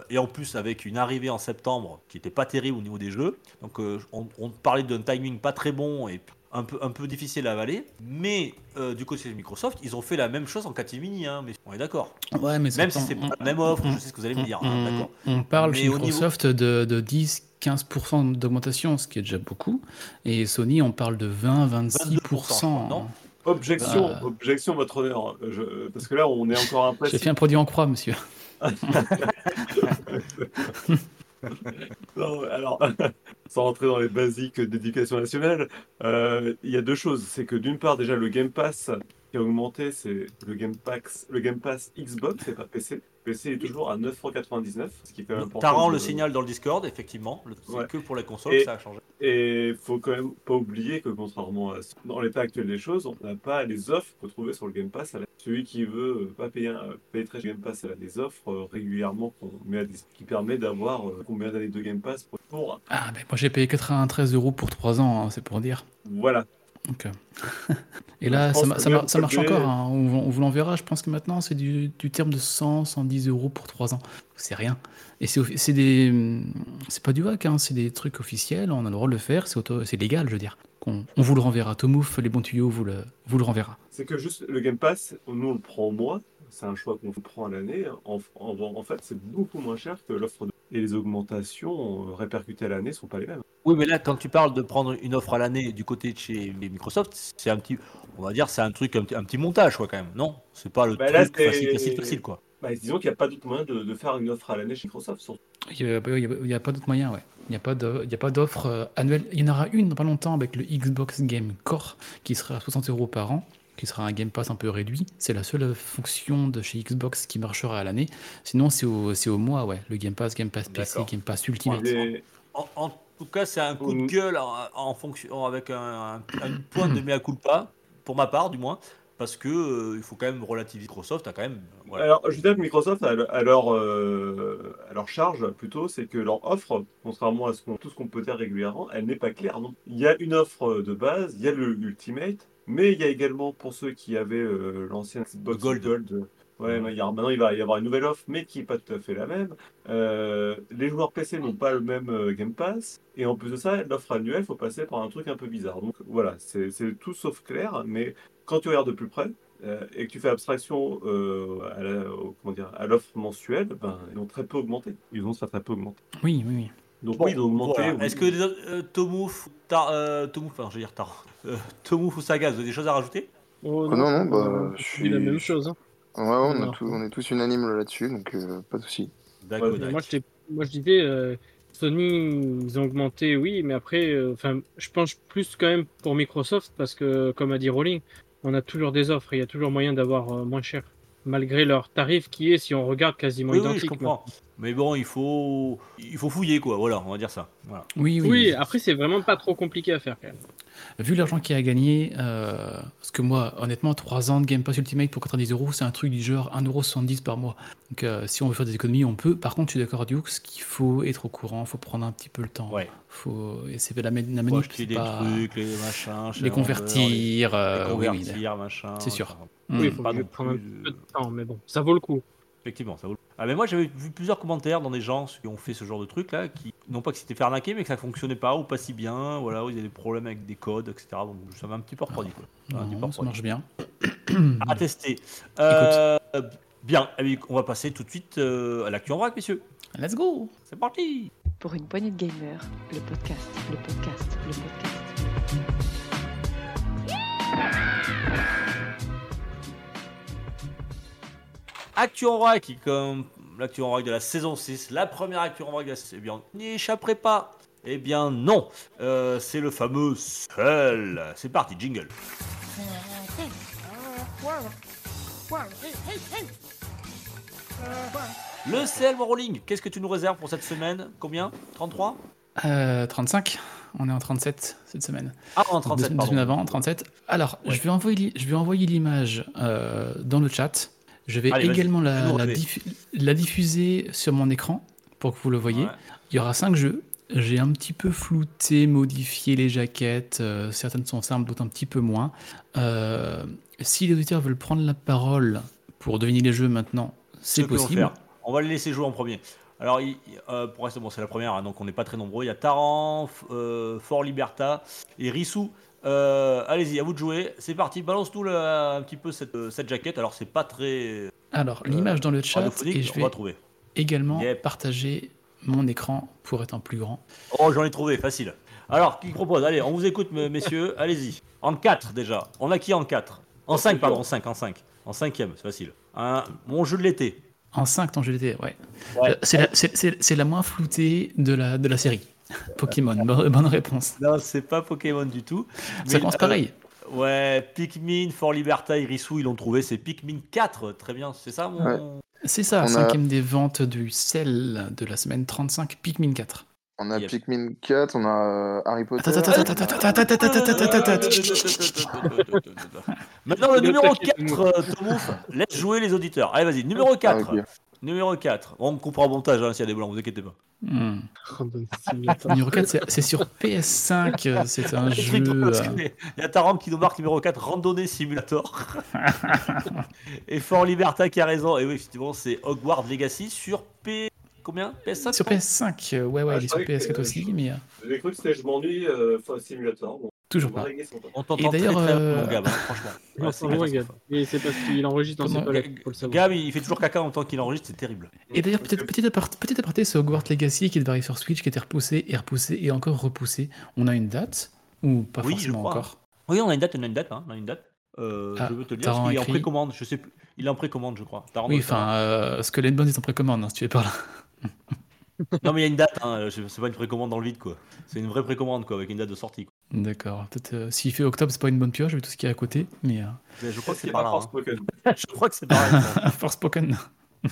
Et en plus avec une arrivée en septembre qui n'était pas terrible au niveau des jeux. Donc on, on parlait d'un timing pas très bon et un peu, un peu difficile à avaler. Mais euh, du côté de Microsoft, ils ont fait la même chose en catimini, hein, mais on est d'accord. Ouais, mais Même si c'est pas la même offre, on- je sais ce que vous allez me dire, on, hein, d'accord. on parle Mais chez niveau- Microsoft de, de 10-15% d'augmentation, ce qui est déjà beaucoup. Et Sony, on parle de 20-26%. non Objection, Bah. objection, votre honneur. Je- parce que là, on est encore J'ai imprécis. fait un produit en croix, monsieur. Alors, sans rentrer dans les basiques d'éducation nationale, euh, il y a deux choses. C'est que d'une part, déjà, le Game Pass qui a augmenté, c'est le Game Pass, le Game Pass Xbox, c'est pas PC. PC est toujours à 9,99€, ce qui est quand même important. T'as rend le signal dans le Discord, effectivement. Le- C'est Ouais. que pour les consoles Et- que ça a changé. Et faut quand même pas oublier que contrairement à dans l'état actuel des choses, on n'a pas les offres retrouvées sur le Game Pass. la- Celui qui veut euh, pas payer, un- payer très cher Game Pass, elle a des offres euh, régulièrement qu'on met à dis- qui permet d'avoir euh, combien d'années de Game Pass pour, pour- Ah, mais moi j'ai payé 93 euros pour 3 ans, hein, c'est pour dire. voilà. Et là, ça, marche encore. hein. On, on vous l'enverra. Je pense que maintenant, c'est du, du terme de 100, 110 euros pour 3 ans. C'est rien. Et c'est des, hum, c'est pas du hack, hein, c'est des trucs officiels. On a le droit de le faire. C'est légal, je veux dire. On, on vous le renverra. Tomouf, les bons tuyaux, vous le, vous le renverra. C'est que juste le Game Pass, nous on le prend au mois, c'est un choix qu'on prend à l'année. En, en- en fait, c'est beaucoup moins cher que l'offre de... Et les augmentations euh, répercutées à l'année sont pas les mêmes. Oui, mais là, quand tu parles de prendre une offre à l'année du côté de chez Microsoft, c'est un petit, on va dire, c'est un truc, un, petit- un petit montage, quoi, quand même. Non, c'est pas le Bah, là, truc facile, facile, facile, quoi. Bah, disons qu'il n'y a pas d'autre moyen de, de faire une offre à l'année chez Microsoft. surtout. Il n'y a, pas d'autre moyen, ouais. Il n'y a pas de- il y a pas d'offre euh, annuelle. Il y en aura une dans pas longtemps avec le Xbox Game Core qui sera à 60 euros par an, qui sera un Game Pass un peu réduit. C'est la seule fonction de chez Xbox qui marchera à l'année. Sinon, c'est au, c'est au mois, ouais. Le Game Pass, Game Pass PC. Game Pass Ultimate. Mais- En, en tout cas, c'est un coup de gueule en, en fonction, avec un, un, un point de mea culpa, pour ma part, du moins, parce que euh, il faut quand même relativiser Microsoft, a quand même. voilà. Alors, je dirais que Microsoft, à, le- à leur, euh, à leur charge, plutôt, c'est que leur offre, contrairement à ce qu'on- tout ce qu'on peut dire régulièrement, elle n'est pas claire. Non il y a une offre de base, il y a le Ultimate, mais il y a également, pour ceux qui avaient euh, l'ancien Xbox Le Gold. euh, ouais, non, il y a- maintenant il va y avoir une nouvelle offre, mais qui n'est pas tout à fait la même. Euh, les joueurs PC n'ont pas le même euh, Game Pass, et en plus de ça, l'offre annuelle, il faut passer par un truc un peu bizarre. Donc voilà, c'est tout sauf clair, mais quand tu regardes de plus près, euh, et que tu fais abstraction euh, à l'offre mensuelle, ben, ils ont très peu augmenté. Ils ont très très peu augmenté. Oui, oui, oui. Donc Bon, oui, ils ont augmenté. voilà. oui. Est-ce que les autres, euh, Tomouf, Tar, euh, Tomouf, pardon, je vais dire Tar, euh, Tomouf ou Saga, vous avez des choses à rajouter? Oh, Oh non, non, bah, je dis la suis- même chose. hein. Ouais, on, a Alors. tout- on est tous unanimes là-dessus, donc euh, pas de souci. D'accord, Ouais. Moi, je, t'ai- moi, je disais, euh, Sony, ils ont augmenté, oui, mais après, euh, enfin, je pense plus quand même pour Microsoft parce que, comme a dit Rowling, on a toujours des offres, il y a toujours moyen d'avoir euh, moins cher, malgré leur tarif qui est, si on regarde, quasiment Oui, oui, identique. je comprends. Mais bon, il faut, il faut fouiller, quoi. Voilà, on va dire ça. Voilà. Oui, oui. Oui, après, c'est vraiment pas trop compliqué à faire quand même. Vu l'argent qu'il a gagné, euh, parce que moi, honnêtement, 3 ans de Game Pass Ultimate pour 90 euros, c'est un truc du genre 1,70€ par mois. Donc euh, si on veut faire des économies, on peut. Par contre, je suis d'accord, Dukes, qu'il faut être au courant, il faut prendre un petit peu le temps. Ouais. Faut... Et c'est la, la Faut manip, acheter c'est des pas... trucs, les machins, les convertir. les, euh, les oui, oui, convertir, machin. C'est sûr. enfin, Hmm. Oui, il faut prendre un peu de temps, mais bon, ça vaut le coup. Effectivement, ça vaut. le- Ah mais moi j'avais vu plusieurs commentaires dans des gens qui ont fait ce genre de truc là, qui non pas que c'était fait arnaquer, mais que ça fonctionnait pas ou pas si bien, voilà, où il y a des problèmes avec des codes, etc. Donc ça m'a un petit peu refroidi quoi. Ça m'a un petit peu Non, ça refroidi. marche bien. À tester. Euh, bien, eh bien, on va passer tout de suite euh, à l'actu en vrac, messieurs. Let's go C'est parti. Pour une poignée de gamers, le podcast, le podcast, le podcast. Actu en vrac, qui comme l'actu en vrac de la saison 6, la première actu en vrac de la saison, eh bien, on n'y échapperait pas. Eh bien non, Euh, c'est le fameux seul. C'est parti, jingle. Le CL rolling, qu'est-ce que tu nous réserves pour cette semaine? Combien? 33 Euh, 35. On est en 37 cette semaine. Ah, en Deux 37, semaines pardon. avant, 37. Alors, Ouais. je vais envoyer, l'i- je vais envoyer l'image euh, dans le chat. Je vais Allez, également la, fais-nous la rêver. diffu- la diffuser sur mon écran pour que vous le voyez. Ouais. Il y aura 5 jeux. J'ai un petit peu flouté, modifié les jaquettes. euh, certaines sont simples, d'autres un petit peu moins. Euh, si les auditeurs veulent prendre la parole pour deviner les jeux maintenant, c'est possible. On va les laisser jouer en premier. Alors, il- euh, pour rester bon, c'est la première, hein, donc on n'est pas très nombreux. Il y a Taran, Fort Liberta et Rissou. Euh, Allez-y, à vous de jouer. C'est parti. Balance-nous un petit peu cette, euh, cette jaquette. Alors, c'est pas très Alors, l'image dans le chat et je on va vais trouver. également Yep. partager mon écran pour être en plus grand. Oh, j'en ai trouvé, facile. Alors, qui propose? Allez, on vous écoute, me- messieurs. Allez-y. En 4 déjà. On a qui en 4 En 5, pardon, en 5, en 5. En cinquième, c'est facile. Un, mon jeu de l'été. En 5 temps, je l'étais, ouais. Ouais. Euh, C'est la, la moins floutée de la, de la série. Pokémon, bonne réponse. Non, c'est pas Pokémon du tout. Ça commence pareil. Euh, ouais, Pikmin, Fort Liberta, Irisou, ils l'ont trouvé, c'est Pikmin 4, très bien, c'est ça mon... C'est ça, cinquième des ventes du sel de la semaine 35, Pikmin 4. On a. Pikmin 4, on a euh, Harry Potter. Maintenant, le numéro 4, euh, Tomouf, laisse jouer les auditeurs. Allez, vas-y, numéro ah, 4. Numéro 4. On coupera au montage hein, s'il y a des blancs, vous inquiétez pas. Hmm. Random Simulator. Numéro 4, c'est- c'est sur PS5, euh, c'est un jeu... euh, Il y a Taram qui nous marque numéro 4, Randonnée Simulator. et Fort Liberta qui a raison. Et oui, effectivement, c'est Hogwarts Legacy sur P. Combien? PS5 Sur PS5, euh, ouais, ouais, Ah, il est sur croyais que, PS4 euh, aussi, mais euh, J'ai cru que c'était je m'ennuie, euh, simulator. Bon, toujours pas. On t'entend Et très d'ailleurs, très bien, euh, Gab, hein, franchement. Ouais, c'est c'est c'est parce qu'il enregistre dans ses faut le savoir. Gab, il fait toujours caca en temps qu'il enregistre, c'est terrible. Et d'ailleurs, peut-être petit aparté, petit aparté, ce Hogwarts Legacy qui devait arriver sur Switch, qui était repoussé et repoussé et encore repoussé. On a une date Ou pas Oui, je forcément crois. encore Oui, on a une date, on a une date, hein, on a une date. Euh, Ah, je veux te le dire, qu'il est en précommande, je sais plus. Il est en précommande, je crois. Oui, enfin, euh, Skull and Bones est en précommande, hein, si tu es par là. Non, mais il y a une date, hein, c'est pas une précommande dans le vide, quoi. C'est une vraie précommande, quoi, avec une date de sortie. D'accord. Peut-être euh, s'il fait octobre, c'est pas une bonne pioche, vu tout ce qu'il y a à côté. Mais euh, Mais je crois que C'est pas par là. Force hein. Pokémon. Je crois que c'est ça. Force Spoken.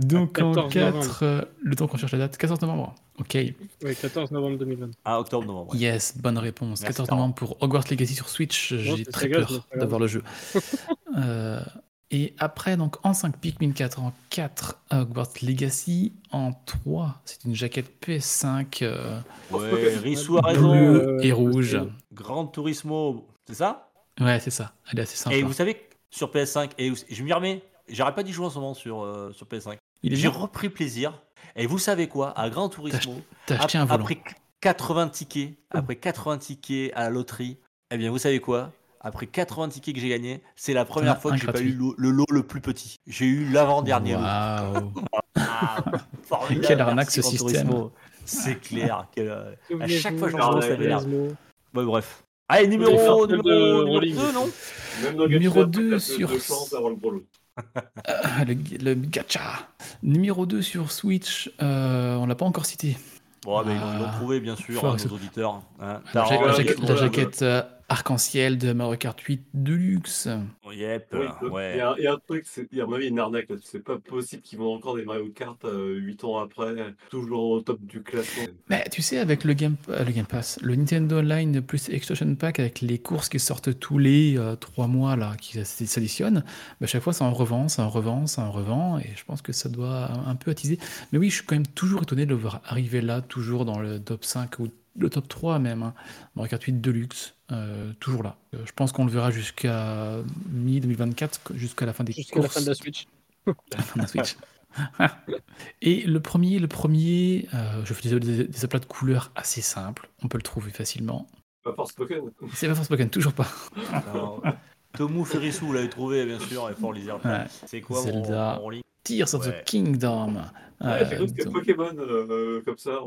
Donc en 14 novembre. 4, euh, le temps qu'on cherche la date, 14 novembre. Ok. ouais, 14 novembre 2020. Ah, octobre, novembre. ouais. Yes, bonne réponse. Merci, 14 Taran. novembre pour Hogwarts Legacy sur Switch. J'ai c'est très peur pas d'avoir le jeu. Euh, et après, donc en 5, Pikmin 4. En 4, Hogwarts Legacy. En 3, c'est une jaquette PS5 euh, Ouais, Rissou a raison. bleue euh, et rouge. parce Grand Turismo, c'est ça? Ouais, c'est ça. Elle est assez sympa. Et vous savez, sur PS5, et je m'y remets, j'arrête pas d'y jouer en ce moment sur, euh, sur PS5. Il est J'ai repris plaisir. Et vous savez quoi? À Grand Turismo, T'as acheté ap- un volant. après 80 tickets, après 80 tickets à la loterie, eh bien vous savez quoi? Après 80 tickets que j'ai gagnés, c'est la première as fois que j'ai pas eu le, le lot le plus petit. J'ai eu l'avant-dernier lot. Waouh. Ah, formidable, Quelle arnaque, ce système. Turismo. C'est clair. quel, euh, à chaque fois que je Souvenez-vous, lance, ça. Ouais, bref. Allez, numéro, numéro, de numéro Rolling. 2, non Même Numéro Gacha, deux t'as sur- de chance le. Ah, le, le gacha. Numéro 2 sur Switch, euh, on l'a pas encore cité. Bon, mais ils l'ont- ils l'ont Ah. trouvé, bien sûr, Faut hein, nos auditeurs. Hein. La, ja- la ouais, la ouais, jaquette, euh, arc-en-ciel de Mario Kart 8 Deluxe. Yep, Oui, euh, ouais. Il y, a- il y a un truc, c'est- il y a à mon avis une arnaque. C'est pas possible qu'ils vendent encore des Mario Kart 8 ans après, toujours au top du classement. Mais tu sais, avec le Game, euh, le Game Pass, le Nintendo Online plus Extension Pack, avec les courses qui sortent tous les 3 mois, là, qui s'additionnent, bah, chaque fois ça en revend, ça en revend, ça en revend, et je pense que ça doit un peu attiser. Mais oui, je suis quand même toujours étonné de le voir arriver là, toujours dans le top 5 ou le top 3 même. Hein. Mario Kart 8 Deluxe, euh, toujours là. Euh, je pense qu'on le verra jusqu'à mi-2024, jusqu'à la fin des Jusqu'à la fin de la Switch. à la fin de la Switch. Et le premier, le premier, euh, je fais des, des, des aplats de couleurs assez simples. On peut le trouver facilement. Pas Force Pokémon. C'est pas Forspoken, toujours pas. Tomu Ferissou, vous l'avez trouvé, bien sûr, et Fort Lizard. Ouais. C'est quoi Zelda. mon Tears of the Kingdom. Ouais, Euh, j'ai cru que donc- Pokémon euh, comme ça,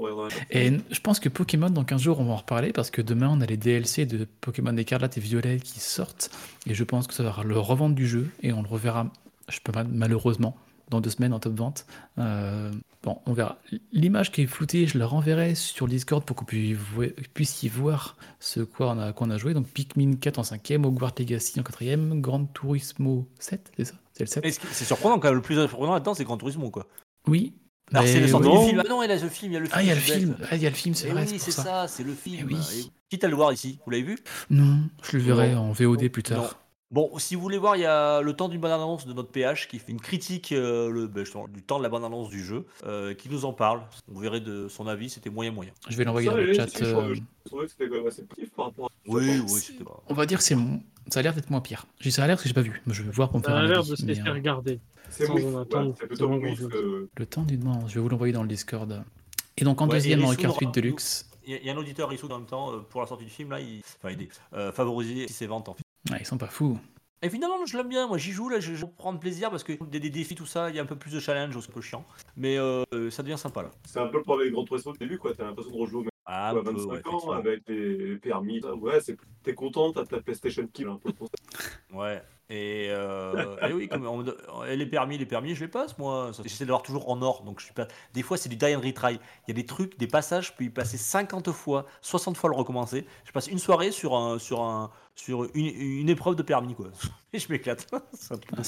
et je pense que Pokémon, dans 15 jours, on va en reparler parce que demain, on a les DLC de Pokémon Écarlate et Violet qui sortent. Et je pense que ça va le revendre du jeu et on le reverra Je peux pas, malheureusement, dans deux semaines en top vente. Euh, bon, on verra. L'image qui est floutée, je la renverrai sur le Discord pour que vous puissiez voir ce quoi on a, qu'on a joué. Donc Pikmin 4 en 5ème, Hogwarts Legacy en 4ème, Gran Turismo 7, c'est ça? C'est le 7 Et ce qui- C'est surprenant quand même. Le plus surprenant là-dedans, c'est Grand Turismo quoi. Oui. Alors c'est le sortie oui. du film. Ah non, il y a le film, il y a le film. Ah, il y a le film. Ah, il y a le film, c'est Eh vrai. oui, c'est ça. ça, c'est le film. oui. Et Quitte à le voir ici, vous l'avez vu Non, je le verrai Non. en VOD plus Non. Bon, si vous voulez voir, il y a le temps d'une bande-annonce de notre PH qui fait une critique euh, le, ben, du temps de la bande-annonce du jeu, euh, qui nous en parle. Vous verrez de son avis, c'était moyen moyen. Je vais l'envoyer Ça, dans le chat. je euh, trouvais- je trouvais que c'était quand même assez positif par rapport à Oui, oui, c'était pas. On va dire que c'est mon- ça a l'air d'être moins pire. J'ai ça a l'air parce que j'ai pas vu. Je vais voir pour me Ça faire a un l'air de se laisser euh, regarder. C'est que Le temps d'une manche. Je vais vous l'envoyer dans le Discord. Et donc en Ouais, deuxième en carte 8 n'aura- Deluxe. Il y, a- il a un auditeur Rissou en même temps pour la sortie du film là, il enfin aider, euh, favoriser ses ventes en fait. Ouais, ils sont pas fous. Et finalement, je l'aime bien, moi j'y joue là, je, je prends plaisir parce que des, des défis, tout ça, il y a un peu plus de challenge, c'est un peu chiant, mais euh, ça devient sympa là. c'est un peu le problème avec Grand Turismo au début, quoi. T'as l'impression de rejouer Ah, à un peu, 25 ouais, ans avec les permis. Ouais, c'est t'es content, t'as ta PlayStation Kill un peu. Ouais. Et, euh, et oui, comme on et les permis, les permis, je les passe moi. J'essaie de l'avoir toujours en or, donc je suis pas. Des fois, c'est du die and retry. Il y a des trucs, des passages, je peux y passer 50 fois, 60 fois le recommencer. Je passe une soirée sur un, sur un, sur une, une épreuve de permis quoi. Et je m'éclate. Ah,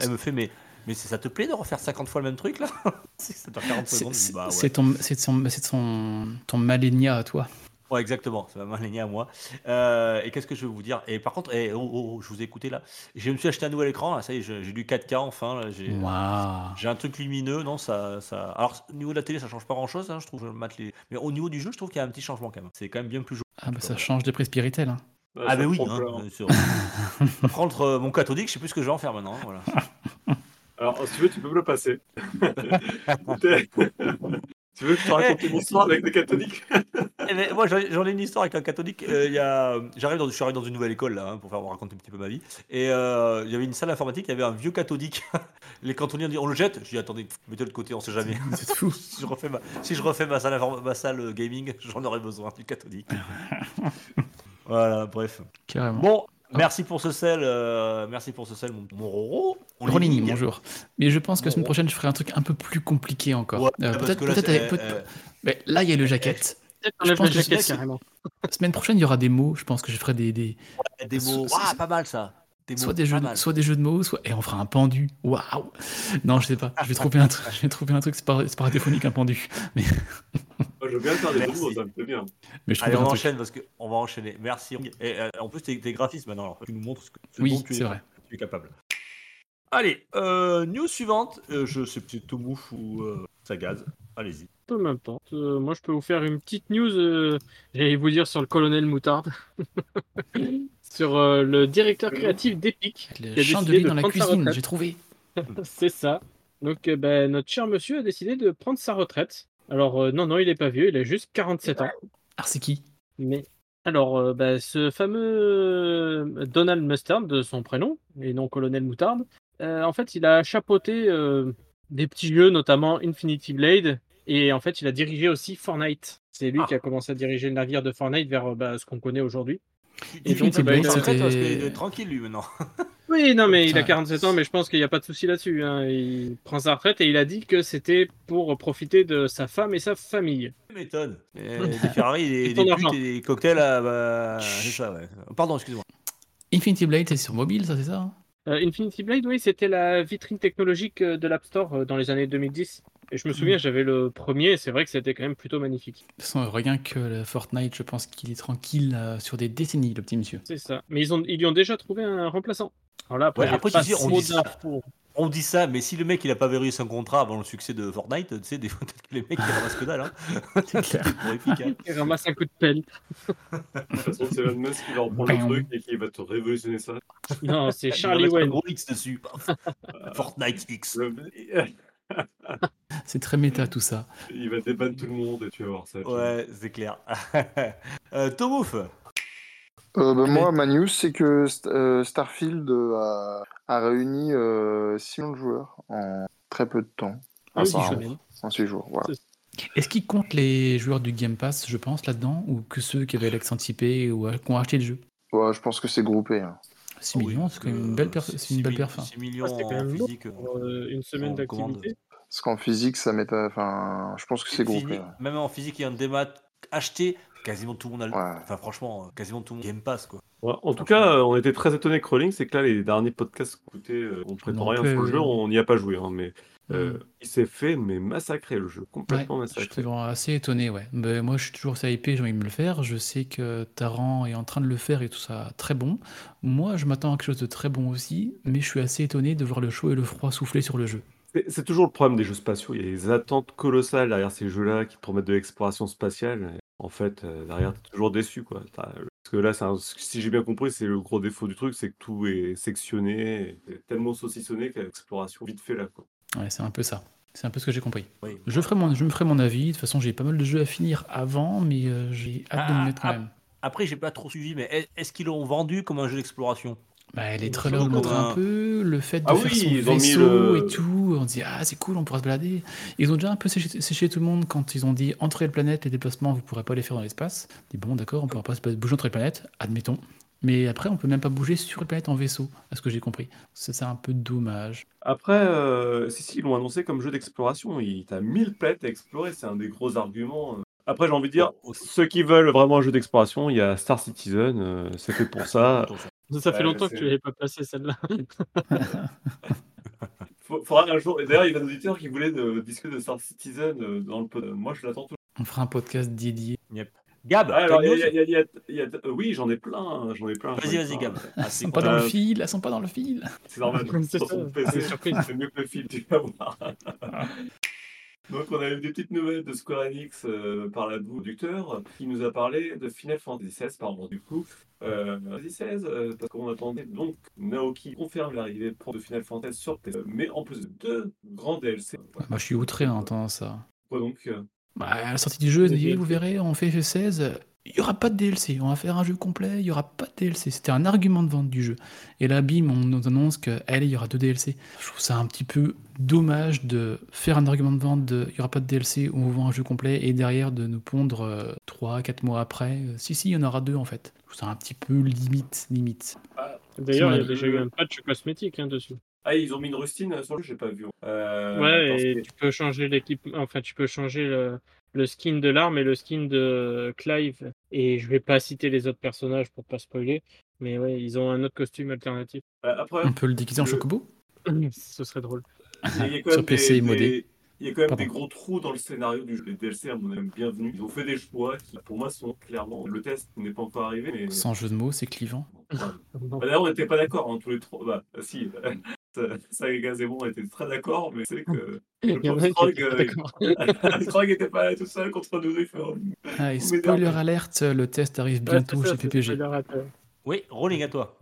elle me fait mais, mais ça te plaît de refaire 50 fois le même truc là? Si ça dure 40 C'est bah ouais. ton, c'est son, ton malénia à toi. Ouais, exactement, c'est ma à moi. Euh, et qu'est-ce que je veux vous dire? Et par contre, eh, oh, oh, oh, je vous ai écouté là. Je me suis acheté un nouvel écran, là, ça y est, j'ai du 4K enfin. J'ai j'ai un truc lumineux, non ça, ça. Alors, au niveau de la télé, ça change pas grand chose, je trouve. Je mate les... Mais au niveau du jeu, je trouve qu'il y a un petit changement quand même. C'est quand même bien plus joli. Ah bah ça change de prix Spiritel. Hein. Ah, bah oui, hein, contre, euh, mon cathodique, je sais plus ce que je vais en faire maintenant. Voilà. Alors, si tu veux, tu peux me le passer. Tu veux que je te raconte une histoire avec des catholiques? Eh ben, moi, j'en ai une histoire avec un catholique. Euh, il y a... J'arrive dans, je suis arrivé dans une nouvelle école là, hein, pour faire vous raconter un petit peu ma vie. Et euh, il y avait une salle informatique, il y avait un vieux catholique. Les cantonniers ont dit on le jette? Je dis attendez, mettez-le de côté, on sait jamais. C'est fou. si, je refais ma, si je refais ma salle, inform- ma salle euh, gaming, j'en aurais besoin du catholique. Voilà, bref. Carrément. Bon, merci pour ce sel, euh, merci pour ce sel, mon, mon Roro. On ligne. bonjour. Mais je pense que la semaine prochaine, je ferai un truc un peu plus compliqué encore. Ouais, Euh, peut-être, là, peut-être avec- peut- euh, mais là, il y a le jaquette. Je pense que jaquette carrément. Semaine prochaine, il y aura des mots. Je pense que je ferai des, des des mots. Ah, pas mal ça. Des soit mots, des jeux, de, soit des jeux de mots, soit et on fera un pendu. Waouh. Non, je sais pas. Je vais trouver un truc. Je vais trouver un truc. C'est pas, c'est pas radiophonique un pendu. Mais, Moi, Je veux bien faire des Merci. nouveaux, ça me fait bien. mais je Allez, on truc. enchaîne parce qu'on va enchaîner. Merci. Et euh, en plus, t'es graphiste maintenant. Alors, tu nous montres ce, que, ce Oui, dont tu c'est es, vrai. tu es capable. Allez, euh, news suivante. Euh, je sais plus, Tomouf ou euh, Sagaz. Allez-y. Peu m'importe. Euh, moi, je peux vous faire une petite news. euh, J'allais vous dire sur le colonel Moutarde. sur euh, le directeur créatif d'Epic. Le qui a chandelier de dans la cuisine. J'ai trouvé. C'est ça. Donc, euh, ben, notre cher monsieur a décidé de prendre sa retraite. Alors, euh, non, non, il est pas vieux, il a juste 47 ans. Ah, c'est qui? Mais alors, euh, ben, ce fameux Donald Mustard, de son prénom, et non Colonel Moutarde, euh, en fait, il a chapeauté euh, des petits jeux, notamment Infinity Blade, et en fait, il a dirigé aussi Fortnite. C'est lui Ah. qui a commencé à diriger le navire de Fortnite vers euh, bah, ce qu'on connaît aujourd'hui. Et Infinity donc, bah, Blade, il parce qu'il est tranquille lui maintenant. Oui, non, mais il a Enfin, 47 ans, mais je pense qu'il n'y a pas de souci là-dessus. hein. Il prend sa retraite et il a dit que c'était pour profiter de sa femme et sa famille. Euh, Des Ferrari, des, des putes et des cocktails. ah, bah, c'est ça, ouais. Pardon, excuse-moi. Infinity Blade, c'est sur mobile, ça, c'est ça hein? Euh, Infinity Blade, oui, c'était la vitrine technologique euh, de l'App Store euh, dans les années 2010. Et je me souviens, j'avais le premier, et c'est vrai que c'était quand même plutôt magnifique. De toute façon, rien que le Fortnite, je pense qu'il est tranquille euh, sur des décennies, le petit monsieur. C'est ça. Mais ils, ont, ils lui ont déjà trouvé un remplaçant. Alors là, après, Ouais, après, pas tu sais, on dit ça. On dit ça, mais si le mec il a pas verrouillé son contrat avant le succès de Fortnite, tu sais, des fois, peut-être que les mecs ils ramassent que dalle. Hein. C'est clair. Horrifique, hein. Il ramasse un coup de pelle. De toute façon, c'est Elon Musk qui va reprendre le truc et qui va te révolutionner ça. Non, c'est Charlie Wen. gros X dessus. Fortnite X. Le- C'est très méta tout ça. Il va débattre tout le monde et tu vas voir ça. Ouais, c'est clair. euh, Tomouf Euh, bah, Mais- moi, ma news, c'est que St- euh, Starfield a, a réuni euh, 6 millions de joueurs en très peu de temps. Ah oui. En 6 jours, voilà. Est-ce qu'il compte les joueurs du Game Pass, je pense, là-dedans Ou que ceux qui avaient l'accent typé ou qui ont acheté le jeu? Ouais, je pense que c'est groupé. hein. 6 Ah oui, millions, c'est quand même une belle, c'est une belle perf. hein. 6 millions Ah, c'est quand en même lourd physique. euh, pour euh, une semaine d'activité. Parce qu'en physique, ça m'étonne. Enfin, je pense que c'est gros. Même. En physique et en démat acheté, quasiment tout le monde a le. Ouais. Enfin, franchement, euh, quasiment tout le monde Game Pass, quoi. Ouais, en tout cas, euh, on était très étonnés que Rolling, c'est que là, les derniers podcasts qu'on écoutait, euh, on ne prétend rien sur le jeu, euh, on n'y a pas joué, hein, mais euh, il s'est fait mais massacrer le jeu, complètement Ouais, j'étais massacré. vraiment assez étonné, ouais. Mais moi, je suis toujours assez hypé, j'ai envie de me le faire. Je sais que Taran est en train de le faire et tout ça, très bon. Moi, je m'attends à quelque chose de très bon aussi, mais je suis assez étonné de voir le chaud et le froid souffler sur le jeu. C'est toujours le problème des jeux spatiaux. Il y a des attentes colossales derrière ces jeux-là qui te promettent de l'exploration spatiale. En fait, euh, derrière, tu es toujours déçu. Quoi. Parce que là, un- si j'ai bien compris, c'est le gros défaut du truc, c'est que tout est sectionné, tellement saucissonné qu'il y a l'exploration vite fait là. Quoi. Ouais, c'est un peu ça. C'est un peu ce que j'ai compris. Oui. Je, ferai mon, je me ferai mon avis. De toute façon, j'ai pas mal de jeux à finir avant, mais euh, j'ai hâte de Ah, me mettre quand ah, même. Après, j'ai pas trop suivi, mais est- est-ce qu'ils l'ont vendu comme un jeu d'exploration? Bah, les trailers le montrent un peu, le fait de Ah faire oui, son vaisseau le- et tout, on dit ah c'est cool, on pourra se balader. Ils ont déjà un peu séché, séché tout le monde quand ils ont dit entre les planètes, les déplacements, vous pourrez pas les faire dans l'espace. On dit bon d'accord, on pourra pas se bouger entre les planètes, admettons. Mais après, on peut même pas bouger sur les planètes en vaisseau, à ce que j'ai compris. C'est c'est un peu dommage. Après, euh, si, si, ils l'ont annoncé comme jeu d'exploration. Il T'as 1000 planètes à explorer, c'est un des gros arguments. Après, j'ai envie de dire, ceux qui veulent vraiment un jeu d'exploration, il y a Star Citizen, euh, c'est fait pour ça. Ça fait Ouais, longtemps que tu l'avais pas placé celle-là. Faut- Faudra un jour. Et d'ailleurs, il y a un auditeur qui voulait de, discuter de Star Citizen euh, dans le. Moi, je l'attends toujours. On fera un podcast dédié. Gab, Ah, alors, y a- y a- y a- oui, j'en ai plein. J'en ai plein. Vas-y, vas-y. Gab. Ah, Elles sont pas dans le Euh, fil, elles sont pas dans le fil. C'est normal. C'est mieux que le film, tu vas voir. Donc, on a eu des petites nouvelles de Square Enix euh, par la producteur qui nous a parlé de Final Fantasy XVI, pardon, du coup. Euh, Fantasy XVI, euh, parce qu'on attendait donc Naoki confirme l'arrivée de Final Fantasy sur PC, mais en plus de deux grands DLC. Moi, je suis outré en entendant ça. Quoi donc euh, Bah, à la sortie du jeu, vous verrez, on fait FF16, il n'y aura pas de DLC, on va faire un jeu complet, il n'y aura pas de DLC. C'était un argument de vente du jeu. Et là, bim, on nous annonce que, allez, il y aura deux DLC. Je trouve ça un petit peu dommage de faire un argument de vente de, il n'y aura pas de DLC, on vous vend un jeu complet, et derrière de nous pondre 3-4 mois après, euh, si, si, il y en aura deux en fait. Je trouve ça un petit peu limite, limite. D'ailleurs, il y a- déjà eu un patch cosmétique hein, dessus. Ah, ils ont mis une rustine sur le jeu, j'ai pas vu. Euh, ouais, et que- tu peux changer l'équipe. Enfin, tu peux changer le, le skin de l'arme et le skin de Clive. Et je vais pas citer les autres personnages pour pas spoiler. Mais ouais, ils ont un autre costume alternatif. Euh, après, On peut le déguiser en Le- chocobo? Ce serait drôle. il y a quand Sur même PC des, modé. des- il y a quand même Pardon. des gros trous dans le scénario du jeu. Les DLC, à mon avis, bienvenus. Ils ont fait des choix qui, pour moi, sont clairement. Le test n'est pas encore arrivé, mais. Sans jeu de mots, c'est clivant. Ouais. Bah, D'ailleurs, on n'était pas d'accord, hein, tous les trois. Bah, si, ça, et Gaz et moi, on était très d'accord, mais c'est que. Krog, était pas euh, n'était pas là tout seul contre nous. Oh, Ah, et spoiler alerte, le test arrive bientôt chez PPG. Oui, rolling à toi.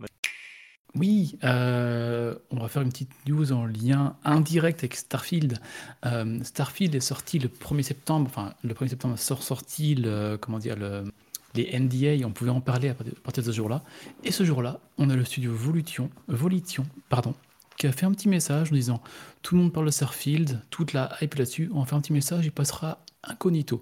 Oui, euh, on va faire une petite news en lien indirect avec Starfield. Euh, Starfield est sorti le 1er septembre, enfin le 1er septembre sort sorti le, comment dire, le, les NDA, on pouvait en parler à partir à partir de ce jour-là. Et ce jour-là, on a le studio Volition, Volition pardon, qui a fait un petit message en disant tout le monde parle de Starfield, toute la hype là-dessus, on va faire un petit message, il passera incognito.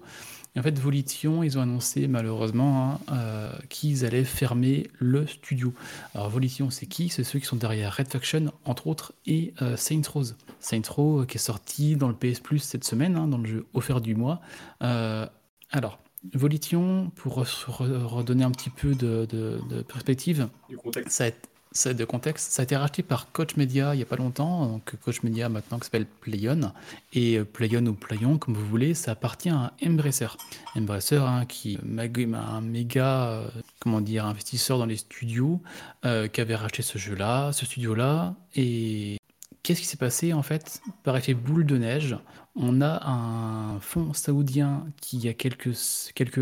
Et en fait, Volition, ils ont annoncé malheureusement hein, euh, qu'ils allaient fermer le studio. Alors Volition, c'est qui? C'est ceux qui sont derrière Red Faction, entre autres, et euh, Saints Row. Saints Row euh, qui est sorti dans le PS Plus cette semaine, hein, dans le jeu offert du mois. Euh, alors, Volition, pour re- re- redonner un petit peu de, de- de perspective, du contexte. ça a, été- a- de contexte, ça a été racheté par Coach Media il n'y a pas longtemps, donc Coach Media maintenant qui s'appelle Playon, et euh, Playon ou Playon, comme vous voulez, ça appartient à Embracer. Embracer, hein, qui est mag- un méga, euh, comment dire, investisseur dans les studios, euh, qui avait racheté ce jeu-là, ce studio-là, et qu'est-ce qui s'est passé en fait Par effet boule de neige, on a un fonds saoudien qui, il y a quelques, quelques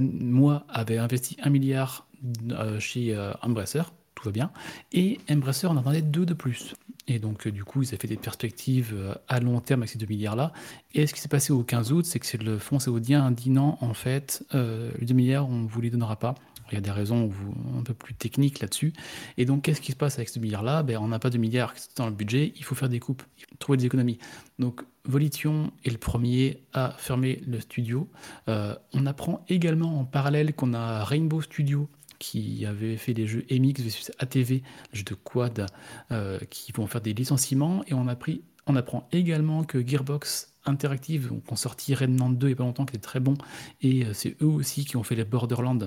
mois, avait investi un milliard euh, chez euh, Embracer, tout va bien, et Embracer en attendait deux de plus. Et donc, euh, du coup, ils avaient fait des perspectives euh, à long terme avec ces deux milliards-là. Et ce qui s'est passé au 15 août, c'est que le fonds saoudien a dit non, en fait, euh, les 2 milliards, on ne vous les donnera pas. Il y a des raisons un peu plus techniques là-dessus. Et donc, qu'est-ce qui se passe avec ce milliard-là ben, On n'a pas de milliards dans le budget, il faut faire des coupes, trouver des économies. Donc, Volition est le premier à fermer le studio. On apprend également en parallèle qu'on a Rainbow Studio qui avait fait les jeux MX versus ATV, jeux de quad, euh, qui vont faire des licenciements. Et on apprend également que Gearbox Interactive, donc, ont sorti Remnant 2 il n'y a pas longtemps, qui est très bon, et euh, c'est eux aussi qui ont fait les Borderlands,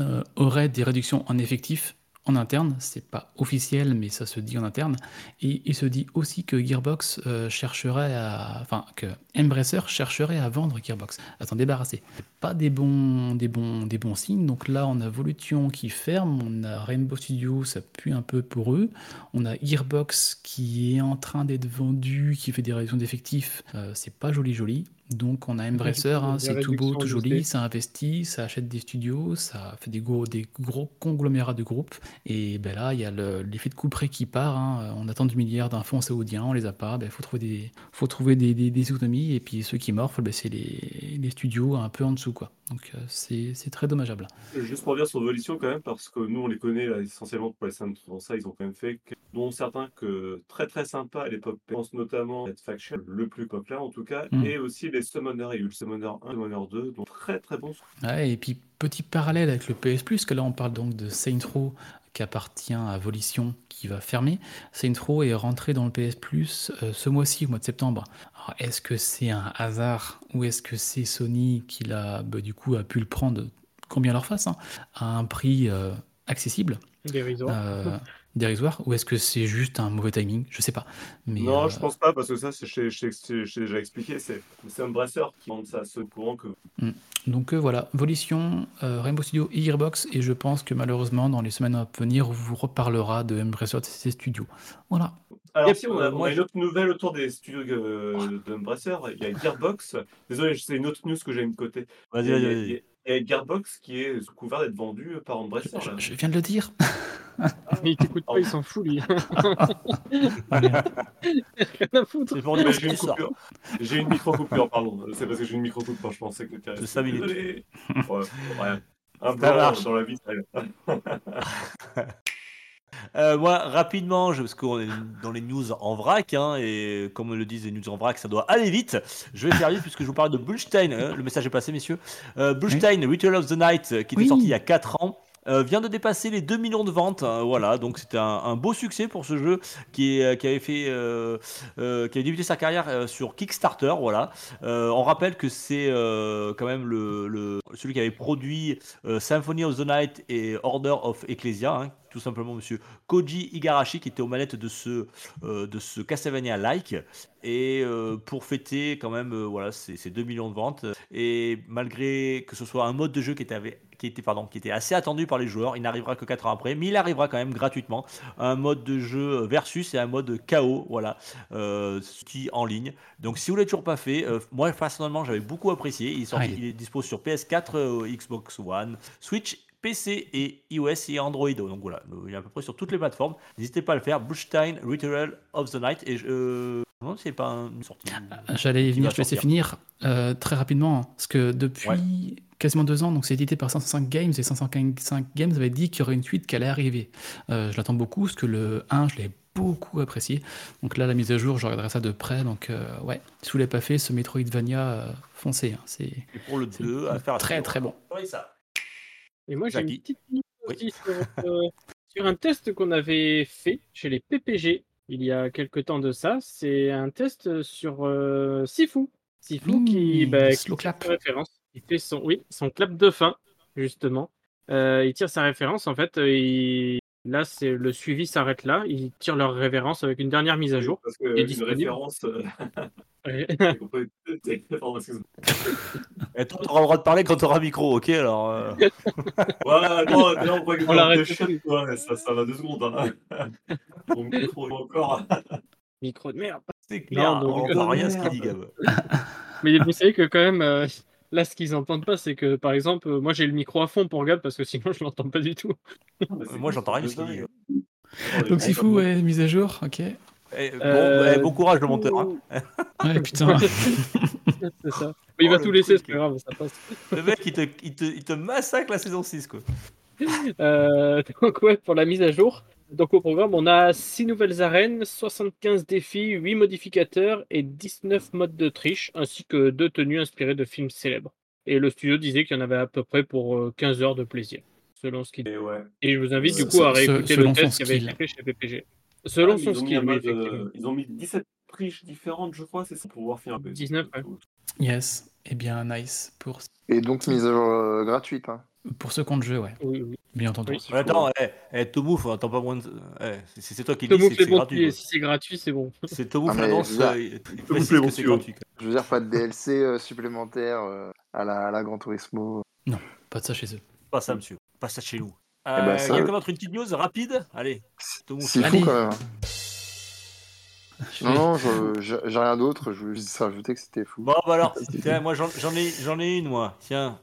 euh, auraient des réductions en effectifs en interne, c'est pas officiel, mais ça se dit en interne. Et il se dit aussi que Gearbox euh, chercherait à. Enfin, que Embracer chercherait à vendre Gearbox, à s'en débarrasser. Pas des bons, des, bons, des bons signes. Donc là, on a Volution qui ferme, on a Rainbow Studio, ça pue un peu pour eux. On a Gearbox qui est en train d'être vendu, qui fait des réductions d'effectifs. Euh, c'est pas joli, joli. Donc on a Embracer, hein, c'est tout beau, tout joli, ça investit, ça achète des studios, ça fait des gros, des gros conglomérats de groupes. Et ben là, il y a le- l'effet de couperet qui part. hein. On attend du milliard d'un fonds saoudien, on les a pas. Il faut trouver, des, faut trouver des, des, des économies. Et puis ceux qui morflent, ben, c'est les, les studios un peu en dessous. quoi. Donc euh, c'est c'est très dommageable. Juste pour revenir sur Volition quand même, parce que nous on les connaît là, essentiellement pour les scènes dans ça, ils ont quand même fait, que- dont certains que très très sympas à l'époque, je pense notamment Dead Faction, le plus populaire en tout cas, Mm. et aussi les Summoners, il y a eu le Summoner 1, le Summoner 2, donc très très bons. Ouais, et puis petit parallèle avec le PS Plus, que là on parle donc de Saints Row qui appartient à Volition qui va fermer. Saints Row est rentré dans le PS Plus euh, ce mois-ci, au mois de septembre. Alors, est-ce que c'est un hasard ou est-ce que c'est Sony qui l'a, bah, du coup, a pu le prendre combien leur face, hein, à un prix euh, accessible, Dérisoire. Dérisoire, ou est-ce que c'est juste un mauvais timing? Je sais pas. Mais, non, euh, je pense pas, parce que ça, t'ai déjà expliqué, c'est c'est Embracer qui vend ça à ce courant que Donc euh, voilà, Volition, euh, Rainbow Studio et Gearbox, et je pense que malheureusement, dans les semaines à venir, on vous reparlera de Embracer et ses studios. Voilà. Alors si, on a, euh, on moi, a je- une autre nouvelle autour des studios euh, d'Embracer, il y a Gearbox, désolé, c'est une autre news que j'ai mis de côté. Vas-y, vas-y, a Gearbox qui est sous couvert d'être vendu par Embracer. Je, je viens de le dire. Mais il t'écoute pas, il s'en fout lui. Ah. Rien à foutre. J'ai une coupure. J'ai une micro-coupure, pardon. C'est parce que j'ai une micro-coupure, je pensais que tu cinq minutes. Ouais, ouais. Un Ça marche. dans la vie, ça. Euh, moi, rapidement, je- parce qu'on est dans les news en vrac, hein, et comme le disent les news en vrac, ça doit aller vite. Je vais faire vite puisque je vous parle de Bullstein. hein, le message est passé, messieurs. Euh, Bullstein, Ritual of the Night, euh, qui était Oui. sorti il y a 4 ans. Euh, vient de dépasser les 2 millions de ventes, hein, voilà, donc c'était un, beau succès pour ce jeu qui, qui avait fait, euh, euh, qui avait débuté sa carrière euh, sur Kickstarter, voilà. Euh, on rappelle que c'est euh, quand même le, celui qui avait produit euh, Symphony of the Night et Order of Ecclesia, hein, tout simplement monsieur Koji Igarashi qui était aux manettes de ce, euh, de ce Castlevania-like. Et euh, pour fêter quand même euh, voilà, ces, ces 2 millions de ventes, et malgré que ce soit un mode de jeu qui était, qui était, pardon, qui était assez attendu par les joueurs, il n'arrivera que 4 ans après, mais il arrivera quand même gratuitement. Un mode de jeu versus et un mode KO, voilà, euh, qui en ligne. Donc si vous l'avez toujours pas fait, euh, moi personnellement j'avais beaucoup apprécié. Il est, sorti, Ah, il est- dispo sur PS4, euh, Xbox One, Switch, PC et iOS et Android. Donc voilà, il est à peu près sur toutes les plateformes. N'hésitez pas à le faire. Bushstein Ritual of the Night. Et je euh, si c'est pas une sortie. J'allais y Qui venir, je vais laisser finir euh, très rapidement, hein, parce que depuis quasiment deux ans, donc c'est édité par 505 Games, et 505 Games avait dit qu'il y aurait une suite qui allait arriver. Euh, je l'attends beaucoup, parce que le 1, je l'ai beaucoup apprécié. Donc là, la mise à jour, je regarderai ça de près. Donc euh, ouais, si vous l'avez pas fait, ce Metroidvania, euh, foncez. hein, c'est Et pour le c'est 2, à faire très très bon. Ça. Et moi j'ai une petite Oui. sur, euh, sur un test qu'on avait fait chez les PPG il y a quelques temps de ça. C'est un test sur euh, Sifu. Sifu qui, Mmh, bah, qui clap. référence. Il fait son, oui, son clap de fin, justement. Euh, il tire sa référence, en fait. Et là, c'est le suivi s'arrête là. Il tire leur révérence avec une dernière mise à jour. Parce que est une référence. euh. Et toi, t'auras le droit de parler quand t'auras un micro, ok Alors. euh, Voilà, non, là, on croit que On l'arrête ça, ça va deux secondes. Hein. Mon micro encore. Micro de merde. C'est clair, donc- on entend rien ce qu'il dit, Gab. Mais vous savez que quand même, euh, là, ce qu'ils n'entendent pas, c'est que, par exemple, euh, moi j'ai le micro à fond pour Gab parce que sinon je l'entends pas du tout. Moi, j'entends rien dit. Donc c'est fou, ouais, mise à jour, ok. Eh, bon, Euh, eh, bon courage, le monteur. hein. Ouais, putain. c'est ça. Mais il va Oh, tout laisser, c'est pas grave, ça passe. Le mec, il te, il, te, il te massacre la saison 6, quoi. Euh, donc ouais, pour la mise à jour. Donc au programme, on a 6 nouvelles arènes, 75 défis, 8 modificateurs et 19 modes de triche, ainsi que deux tenues inspirées de films célèbres. Et le studio disait qu'il y en avait à peu près pour euh, 15 heures de plaisir. selon ce qu'il Et ouais. Et je vous invite du Euh, coup à réécouter le test qui avait été fait chez PPG. Selon Ah, son ils ont mis skill, effectivement. euh, ils ont mis 17 triches différentes, je crois, c'est ça, pour pouvoir finir. 19, ouais. Yes. Eh bien, nice. Pour, Et donc mise à jour euh, gratuite. Hein. pour ce compte jeu, ouais. Oui, oui. Bien entendu. Oui. Attends, eh, eh, Tomouf, attends pas moins de. eh, si c'est toi qui dis, que c'est bon, gratuit. si c'est gratuit, c'est bon. C'est Tomouf Ah, dire- euh, il que c'est gratuit. Je veux dire, pas de DLC euh, supplémentaire euh, à, la, à la Gran Turismo. Pas de ça chez eux. Pas ça, monsieur. Pas ça chez nous. Eh Euh, ben, Il ça- y a comme autre une petite news rapide Allez. C'est fou quand même. Je Non, vais- non, j'ai rien d'autre. Je voulais juste rajouter que c'était fou. Bon, bah alors, tiens, moi j'en ai, j'en ai une, moi. Tiens.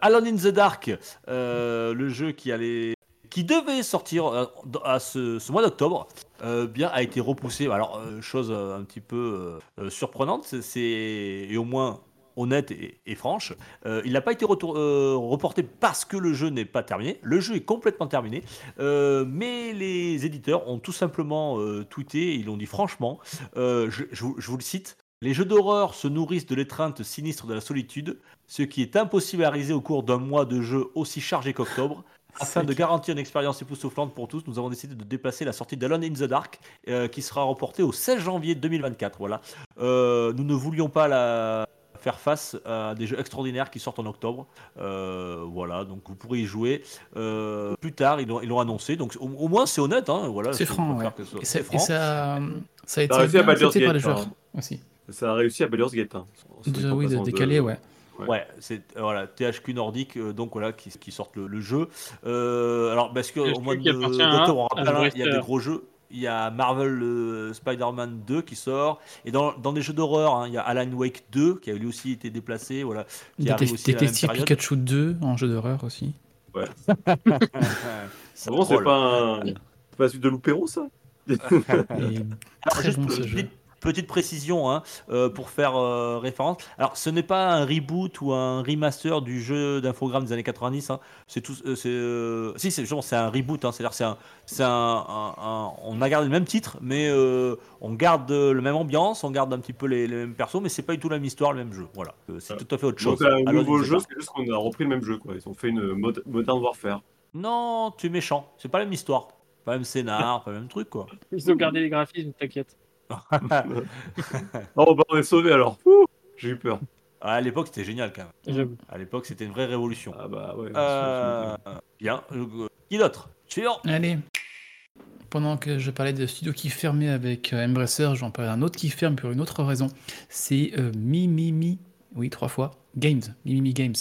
Alone in the Dark, euh, le jeu qui allait. qui devait sortir euh, à ce, ce mois d'octobre, euh, bien a été repoussé. Alors, chose un petit peu surprenante, c'est. et au moins honnête et, et franche, euh, il n'a pas été retour- euh, reporté parce que le jeu n'est pas terminé. Le jeu est complètement terminé, euh, mais les éditeurs ont tout simplement tweeté, ils l'ont dit franchement, je- je vous- je vous le cite, les jeux d'horreur se nourrissent de l'étreinte sinistre de la solitude, ce qui est impossible à réaliser au cours d'un mois de jeu aussi chargé qu'octobre. Afin de garantir une expérience époustouflante pour tous, nous avons décidé de déplacer la sortie d'Alone in the Dark, euh, qui sera reportée au 16 janvier 2024. Voilà. Euh, nous ne voulions pas la faire face à des jeux extraordinaires qui sortent en octobre. Euh, voilà, donc vous pourrez y jouer euh, plus tard. Ils l'ont ils l'ont annoncé, donc au, au moins c'est honnête. Hein, voilà, C'est franc, ouais. que ce soit- Et ça, c'est et franc. ça, ça a été réussi à bien Baldur's accepté par les Gate, joueurs hein. aussi. Ça a réussi à Baldur's Gate. Hein. De, oui, de décaler, ouais. Ouais. Ouais, c'est euh, voilà THQ Nordique, euh, donc voilà qui, qui sortent le, le jeu. Euh, alors parce que au mois d'octobre, on rappelle, hein, il y a des gros jeux. Il y a Marvel euh, Spider-Man 2 qui sort et dans, dans des jeux d'horreur, hein, il y a Alan Wake 2 qui a lui aussi été déplacé, voilà. Qui Détective. Pikachu 2 en jeu d'horreur aussi. Ça Bon, c'est pas un. C'est pas celui de Loupéron, ça? Et très juste bon ce petite, jeu. Petite précision hein, euh, pour faire euh, référence. Alors, ce n'est pas un reboot ou un remaster du jeu d'infogramme des années 90. hein. C'est tout. euh, c'est, euh, si, c'est justement, c'est un reboot. hein. C'est-à-dire, c'est un, c'est un, un- un- on a gardé le même titre, mais euh, on garde euh, le même ambiance, on garde un petit peu les, les mêmes persos, mais c'est pas du tout la même histoire, le même jeu. Voilà, Euh, c'est Ah. tout à fait autre Donc, chose. c'est un nouveau jeu, c'est juste qu'on a repris le même jeu, quoi. Ils ont fait une mod- Modern Warfare. Non, tu es méchant. C'est pas la même histoire, pas le même scénar, pas le même truc, quoi. Ils ont gardé les graphismes, t'inquiète. Oh, bah, on est sauvé alors. J'ai eu peur. à l'époque, c'était génial quand même. À l'époque, c'était une vraie révolution. Ah, bah, ouais. Euh, bien. Euh, Qui d'autre? Suivant. Allez. Pendant que je parlais de studio qui fermait avec euh, Embracer, j'en parlais d'un autre qui ferme pour une autre raison. C'est euh, Mimimi, oui, trois fois, Games, Mimimi Games.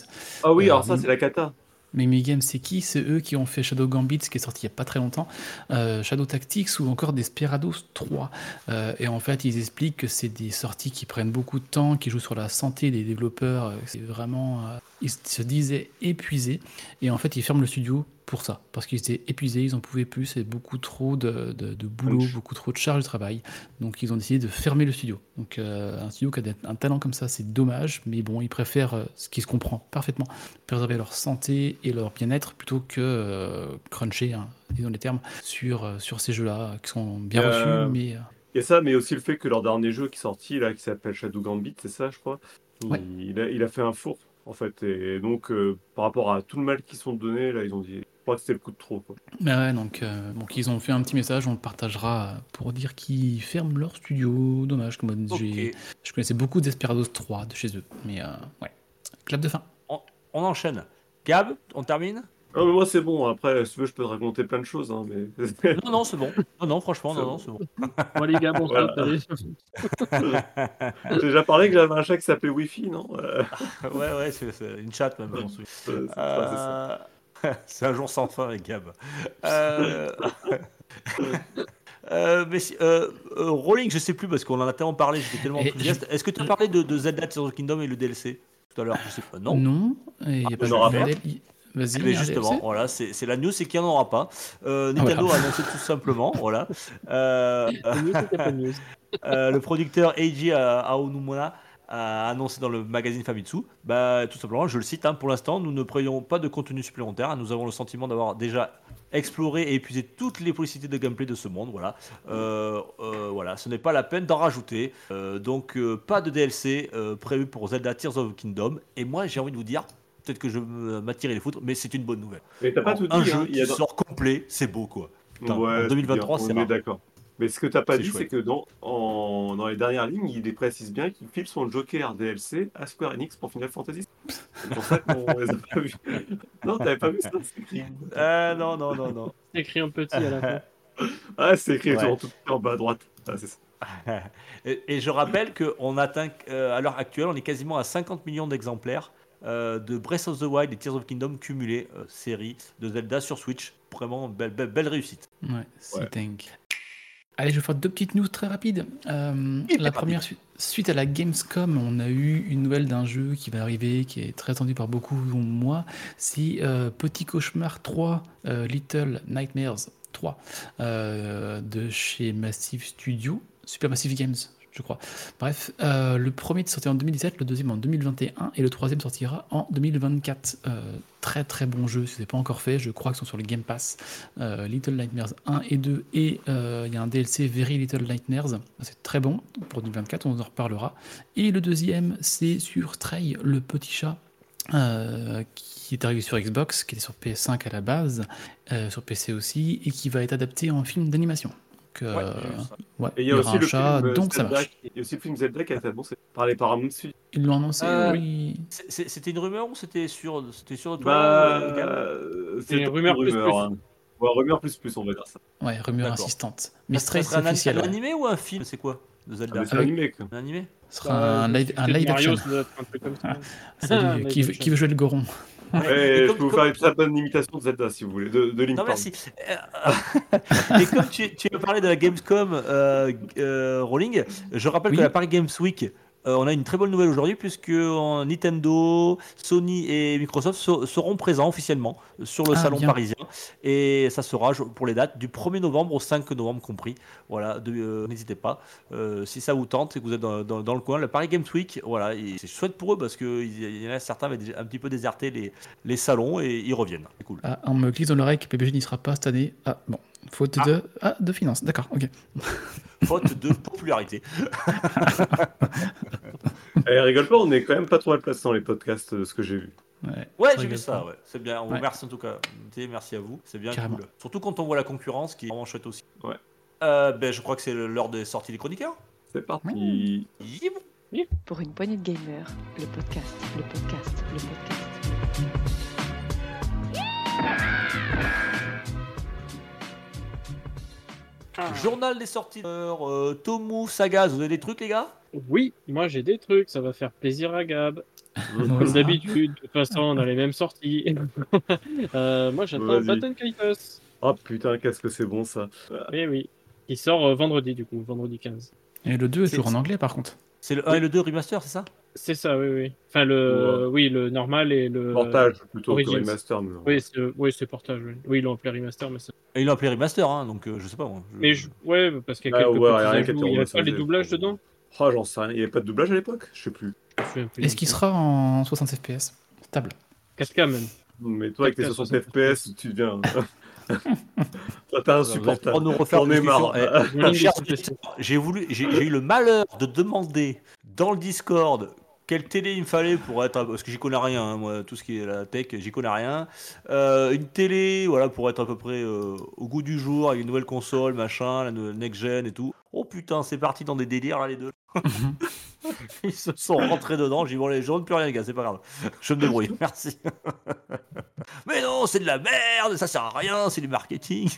Ah, oui, Euh, alors ça, c'est la cata. Mimimi Games, c'est qui? C'est eux qui ont fait Shadow Gambit, ce qui est sorti il n'y a pas très longtemps, euh, Shadow Tactics ou encore Desperados 3. Euh, et en fait, ils expliquent que c'est des sorties qui prennent beaucoup de temps, qui jouent sur la santé des développeurs. euh, C'est vraiment. ils se disaient épuisés. Et en fait, ils ferment le studio pour ça. Parce qu'ils étaient épuisés, ils en pouvaient plus, c'est beaucoup trop de, de- de boulot, beaucoup trop de charges de travail. Donc, ils ont décidé de fermer le studio. Donc, euh, un studio qui a un talent comme ça, c'est dommage. Mais bon, ils préfèrent, euh, ce qui se comprend parfaitement, préserver leur santé et leur bien-être plutôt que euh, cruncher, hein, disons les termes, sur, sur ces jeux-là qui sont bien reçus. Mais Il y a ça, mais aussi le fait que leur dernier jeu qui est sorti, là, qui s'appelle Shadow Gambit, c'est ça, je crois. Ouais. Il, a, il a fait un four, en fait. Et donc, par rapport à tout le mal qu'ils sont donnés, là, ils ont dit. Je crois que c'était le coup de trop, quoi. mais ouais, donc, euh, donc ils ont fait un petit message, on le partagera euh, pour dire qu'ils ferment leur studio. Dommage, comme Ok. j'ai- je connaissais beaucoup Desperados 3 de chez eux. Mais euh, ouais, clap de fin. On enchaîne. Gab, on termine? Ah, mais moi, c'est bon. Après, si tu veux, je peux te raconter plein de choses, hein, mais. Non, non, c'est bon. Non, non, franchement, C'est non, bon. non, c'est bon. Bon, les gars, bon, Voilà. J'ai déjà parlé que j'avais un chat qui s'appelait Wi-Fi, non? Ouais, ouais, c'est c'est une chatte même. j'en suis. c'est- c'est- ouais, c'est ça. Euh, C'est un jour sans fin avec Gab. Euh, euh, mais si- euh, euh, Rolling, je sais plus parce qu'on en a tellement parlé, j'étais tellement enthousiaste. Est-ce que tu as parlé de, de Zelda Tears of the Kingdom et le DLC tout à l'heure? Je sais pas. Non. Non, il n'y a pas rappelle. modèle. il- Vas-y, Mais un justement, DLC. voilà, c'est c'est la news, c'est qu'il n'y en aura pas. Euh, Nintendo a annoncé tout simplement, voilà. Euh, pas. Euh, le producteur Eiji euh, Aonumona a annoncé dans le magazine Famitsu, bah, tout simplement, je le cite, hein, pour l'instant, nous ne prévoyons pas de contenu supplémentaire. Nous avons le sentiment d'avoir déjà exploré et épuisé toutes les possibilités de gameplay de ce monde. Voilà, Euh, euh, voilà ce n'est pas la peine d'en rajouter. Euh, donc, pas de DLC prévu pour Zelda Tears of Kingdom. Et moi, j'ai envie de vous dire, peut-être que je m'attirer les foutres, mais c'est une bonne nouvelle. Mais t'as pas tout un dit. jeu hein, qui y a dans- sort complet, c'est beau quoi. Putain, Ouais, en c'est 2023, bien, c'est on est d'accord. Mais ce que t'as pas dit, c'est que dans, en- dans les dernières lignes, il les précise bien qu'il file son Joker DLC à Square Enix pour Final Fantasy. C'est pour ça qu'on les a pas vus. Non, t'avais pas vu ça C'est écrit. Euh, non, non, non, non. C'est écrit en petit à la fin. Ah, c'est écrit Ouais. en tout en bas à droite. Ah, c'est ça. et, et je rappelle qu'on atteint, euh, à l'heure actuelle, on est quasiment à 50 millions d'exemplaires euh, de Breath of the Wild et Tears of Kingdom cumulés, euh, série de Zelda sur Switch. Vraiment belle, belle, belle réussite. Ouais, c'est Ouais. dingue. Allez, je vais faire deux petites news très rapides. Euh, la première, su- suite à la Gamescom, on a eu une nouvelle d'un jeu qui va arriver, qui est très attendu par beaucoup, dont moi. C'est euh, Petit Cauchemar 3, euh, Little Nightmares 3, euh, de chez Massive Studio, Supermassive Games, je crois. Bref, euh, le premier est sorti en 2017, le deuxième en 2021, et le troisième sortira en 2024. Euh, très très bon jeu, si ce n'est pas encore fait, je crois qu'ils sont sur le Game Pass. Euh, Little Nightmares 1 et 2 et il y a un DLC Very Little Nightmares, c'est très bon pour 2024, on en reparlera. Et le deuxième c'est sur Stray, le petit chat qui est arrivé sur Xbox, qui était sur PS5 à la base, sur PC aussi, et qui va être adapté en film d'animation. Donc, euh, Ouais, ouais, Et il y y a aura aussi un le chat, film donc ça Zelda, marche. il y a aussi le film Zelda qui a été annoncé par les Paramount Studios. Ils l'ont annoncé, Euh, oui. C'était une rumeur ou c'était sûr, c'était sûr de toi Bah, euh, Gab euh, C'est une une rumeur plus plus. hein. Ouais, rumeur plus plus, on va dire ça. Ouais, rumeur assistante. Mais Stray, c'est un, an- officiel. un ouais. animé ou un film C'est quoi de Ah, Zelda mais c'est Avec- animé, quoi. Un animé Ce sera un live, un live Mario, action. ça doit être un truc comme ça. Salut, Un qui, live veut- action. qui veut jouer le goron Ouais, je peux vous comme- faire une très bonne imitation de Zelda si vous voulez, de, de Link. Non, merci. Euh, et comme tu, tu as parlé de la Gamescom euh, euh, Rolling, je rappelle Oui. que la Paris Games Week, euh, on a une très bonne nouvelle aujourd'hui puisque Nintendo, Sony et Microsoft se- seront présents officiellement sur le Ah, salon bien. parisien. Et ça sera pour les dates du 1er novembre au 5 novembre compris. Voilà, euh, n'hésitez pas. Euh, si ça vous tente et que vous êtes dans, dans- dans le coin, la Paris Games Week, voilà, c'est chouette pour eux parce qu'il y en a certains avaient déjà un petit peu déserté les, les salons et ils reviennent. C'est cool. Ah, on me glisse dans l'oreille que PPG n'y sera pas cette année. Ah, bon. Faute Ah. de. Ah, de finances. D'accord, ok. Faute de popularité. Eh, rigole pas, on est quand même pas trop mal placé dans les podcasts, euh, ce que j'ai vu. Ouais, Ouais, j'ai vu ça, pas. ouais. C'est bien. On vous remercie en tout cas. Merci à vous. C'est bien Carrément. cool. Surtout quand on voit la concurrence qui est vraiment chouette aussi. Ouais. Euh, ben, je crois que c'est l'heure des sorties des chroniqueurs. C'est parti. Yip. Pour une poignée de gamers, le podcast, le podcast, le podcast. Journal des sorties. Euh, Tomu, Saga, vous avez des trucs, les gars? Oui, moi j'ai des trucs, ça va faire plaisir à Gab. Comme d'habitude, de toute façon, on a les mêmes sorties. Euh, moi j'attends. Baton Kaitos. Oh putain, qu'est-ce que c'est bon ça. Oui, oui. Il sort euh, vendredi, du coup, vendredi 15. Et le 2 est toujours en anglais par contre. C'est le 1 et le 2 remaster, c'est ça? C'est ça, oui, oui. Enfin, le, oui, le normal et le. Portage plutôt que remaster. mais- Oui, c'est oui, c'est portage. Oui. oui, ils l'ont appelé remaster, mais c'est. Et ils l'ont appelé remaster, hein, donc euh, je sais pas. Moi, je- Mais je... ouais, parce qu'il y a Ah, quelques ouais, petits rien qui a ajouts. été Il y a pas les doublages dedans? Oh, j'en sais rien. Il n'y avait pas de doublage à l'époque? Je sais plus. Est-ce qu'il sera en 60 FPS Stable. 4K même. Mais toi, avec tes 60 60 FPS, tu deviens. T'es insupportable. nous refaire J'en une ai marre. Eh, j'ai voulu, j'ai eu le malheur de demander dans le Discord quelle télé il me fallait pour être, parce que j'y connais rien, hein, moi, tout ce qui est la tech, j'y connais rien. Euh, une télé, voilà, pour être à peu près euh, au goût du jour, avec une nouvelle console, machin, la next gen et tout. Oh putain, c'est parti dans des délires là les deux. Ils se sont rentrés dedans, j'ai dit bon les gens, plus rien les gars, c'est pas grave. Je me débrouille, merci. Mais non, c'est de la merde, ça sert à rien, c'est du marketing.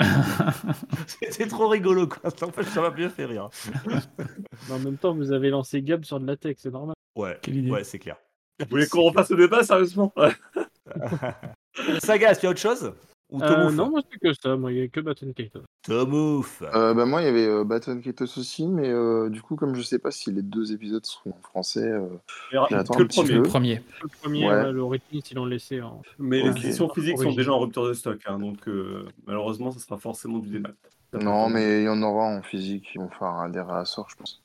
C'était trop rigolo quoi. En fait, ça m'a bien fait rire. Mais en même temps, vous avez lancé Gab sur de la tech, c'est normal. Ouais, Quelle idée. ouais, c'est clair. Vous voulez qu'on refasse le débat, sérieusement? Saga, est-ce qu'il y a autre chose? Ou Euh, non, moi c'est que ça. Moi, il n'y a que Baton Kaitos. Tomouf. Euh, bah, moi, il y avait euh, Baton Ketos aussi, mais euh, du coup, comme je sais pas si les deux épisodes seront en français, euh, J'attends Que le premier. Le premier. Le premier, Ouais. ouais, le Origins, ils l'ont laissé en. Mais les éditions physiques sont déjà en rupture de stock, hein, donc euh, malheureusement, ça sera forcément du démat. Non, mais il y en aura en physique. Ils vont faire un des réassorts, je pense.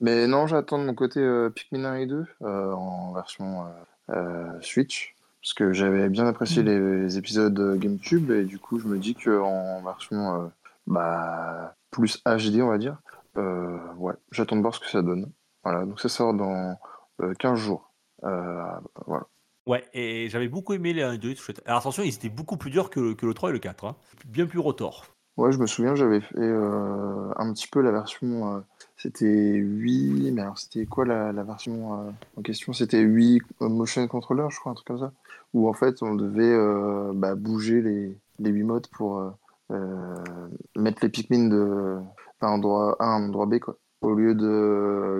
Mais non, j'attends de mon côté euh, Pikmin 1 et 2 euh, en version euh, euh, Switch. Parce que j'avais bien apprécié Mm. les, les épisodes euh, GameCube. Et du coup, je me dis qu'en version euh, bah, plus HD, on va dire, euh, ouais, j'attends de voir ce que ça donne. Voilà, donc ça sort dans euh, 15 jours. Voilà. Ouais, et j'avais beaucoup aimé les 1 et 2. chouette. Alors attention, ils étaient beaucoup plus durs que, que le 3 et le 4. hein. Bien plus rotor. Ouais, je me souviens, j'avais fait un petit peu la version. C'était 8, mais alors c'était quoi la, version euh, en question? C'était 8 motion controller, je crois, un truc comme ça. Où en fait on devait euh, bah, bouger les, les Wiimotes pour euh, mettre les Pikmin de, d'un endroit A à un endroit B, quoi, au lieu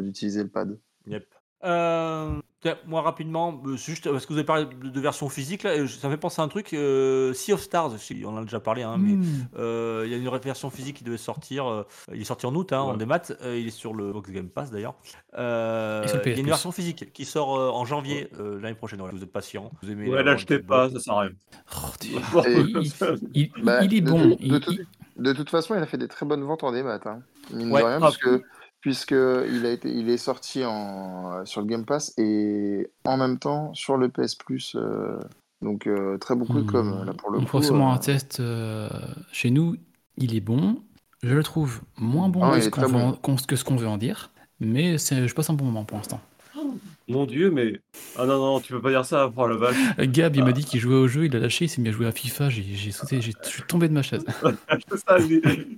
d'utiliser le pad. Yep. Euh, moi rapidement, euh, juste parce que vous avez parlé de, de version physique, là, ça me fait penser à un truc. euh, sea of Stars, on en a déjà parlé, hein, mais Hmm. euh, il y a une version physique qui devait sortir. euh, il est sorti en août, hein, en démat. euh, il est sur le Box Game Pass d'ailleurs. Euh, il y a une version physique qui sort euh, en janvier euh, l'année prochaine. Vous êtes patient. Vous aimez Ouais, l'achetez pas, ça sert à rien. Oh, il, il- Bah, il est bon. de toute façon, il a fait des très bonnes ventes en démat, hein. Mine Ouais. de rien, Ah, puisque, puisque il, a été, il est sorti en, sur le Game Pass et en même temps sur le PS Plus. euh, donc euh, très beaucoup de com, là pour le coup. fera sûrement euh, un test euh, chez nous. Il est bon. Je le trouve moins bon Ah, que, ce qu'on veut bon. en- qu'on- que ce qu'on veut en dire. Mais c'est- je passe un bon moment pour l'instant. Mon dieu, mais. Ah non, non, tu peux pas dire ça, oh la vache. Euh, Gab, il Ah. m'a dit qu'il jouait au jeu, il a lâché, il s'est mis à jouer à FIFA. J'ai j'ai sauté, j'ai- je suis tombé de ma chaise. Ça, je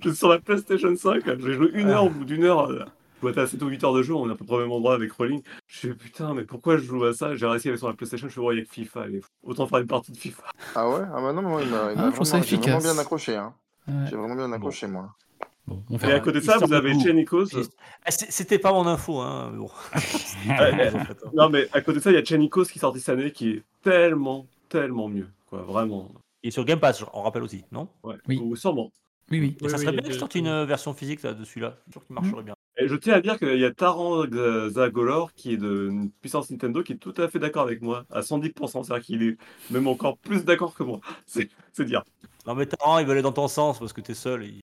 suis sur la PlayStation 5, j'ai joué une heure, au bout d'une heure, euh, je dois être à 7 ou 8 heures de jeu, on est à peu près au même endroit avec Rolling. Je fais putain, mais pourquoi je joue à ça? J'ai réussi à aller sur la PlayStation, je fais, ouais, il y a que FIFA, allez, autant faire une partie de FIFA. Ah ouais? Ah bah non, moi, il m'a il Ah, vraiment, j'ai vraiment efficace. bien accroché. Hein. Ouais. J'ai vraiment bien accroché, moi. Bon, on Et à côté de ça, vous de avez. Chenikos. Ah, C'était pas mon info, hein. mais bon. Non, mais à côté de ça, il y a Chenikos qui sort cette année qui est tellement, tellement mieux, quoi, vraiment. Il est sur Game Pass, on rappelle aussi, non? Ouais, Oui. ou sûrement. Oui, oui. Et Oui, ça oui, serait bien que je sorte une version physique là, dessus là. Je suis sûr qu'il marcherait bien. Et je tiens à dire qu'il y a Taran Zagolor qui est de une puissance Nintendo qui est tout à fait d'accord avec moi, à 110%, c'est-à-dire qu'il est même encore plus d'accord que moi. C'est c'est dire. Non mais Taran, il veut aller dans ton sens parce que t'es seul. et-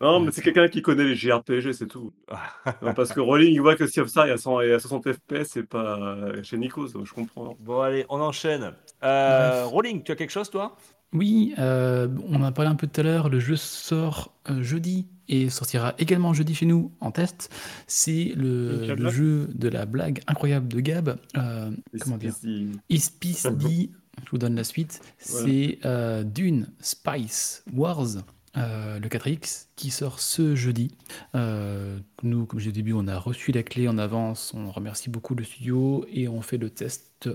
Non, mais c'est quelqu'un qui connaît les JRPG, c'est tout. Non, parce que Rolling, il voit que Sea of Stars est à, 100 est à 60 FPS, c'est pas chez Nikos, je comprends. Bon allez, on enchaîne. Euh. Rolling, tu as quelque chose toi? Oui, euh, on en a parlé un peu tout à l'heure. Le jeu sort euh, jeudi et sortira également jeudi chez nous en test. C'est le, jeu de la blague incroyable de Gab. Euh, comment dire? Dit, je vous donne la suite, c'est euh, Dune Spice Wars, euh, le 4X, qui sort ce jeudi. Euh, nous, comme j'ai dit au début, on a reçu la clé en avance, on remercie beaucoup le studio et on fait le test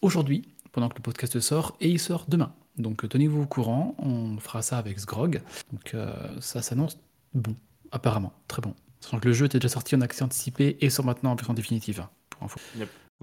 aujourd'hui, pendant que le podcast sort, et il sort demain. Donc euh, tenez-vous au courant, on fera ça avec Sgrog. Donc euh, ça s'annonce bon, apparemment, très bon. Sachant que le jeu était déjà sorti en accès anticipé et sort maintenant en version définitive, hein, pour info.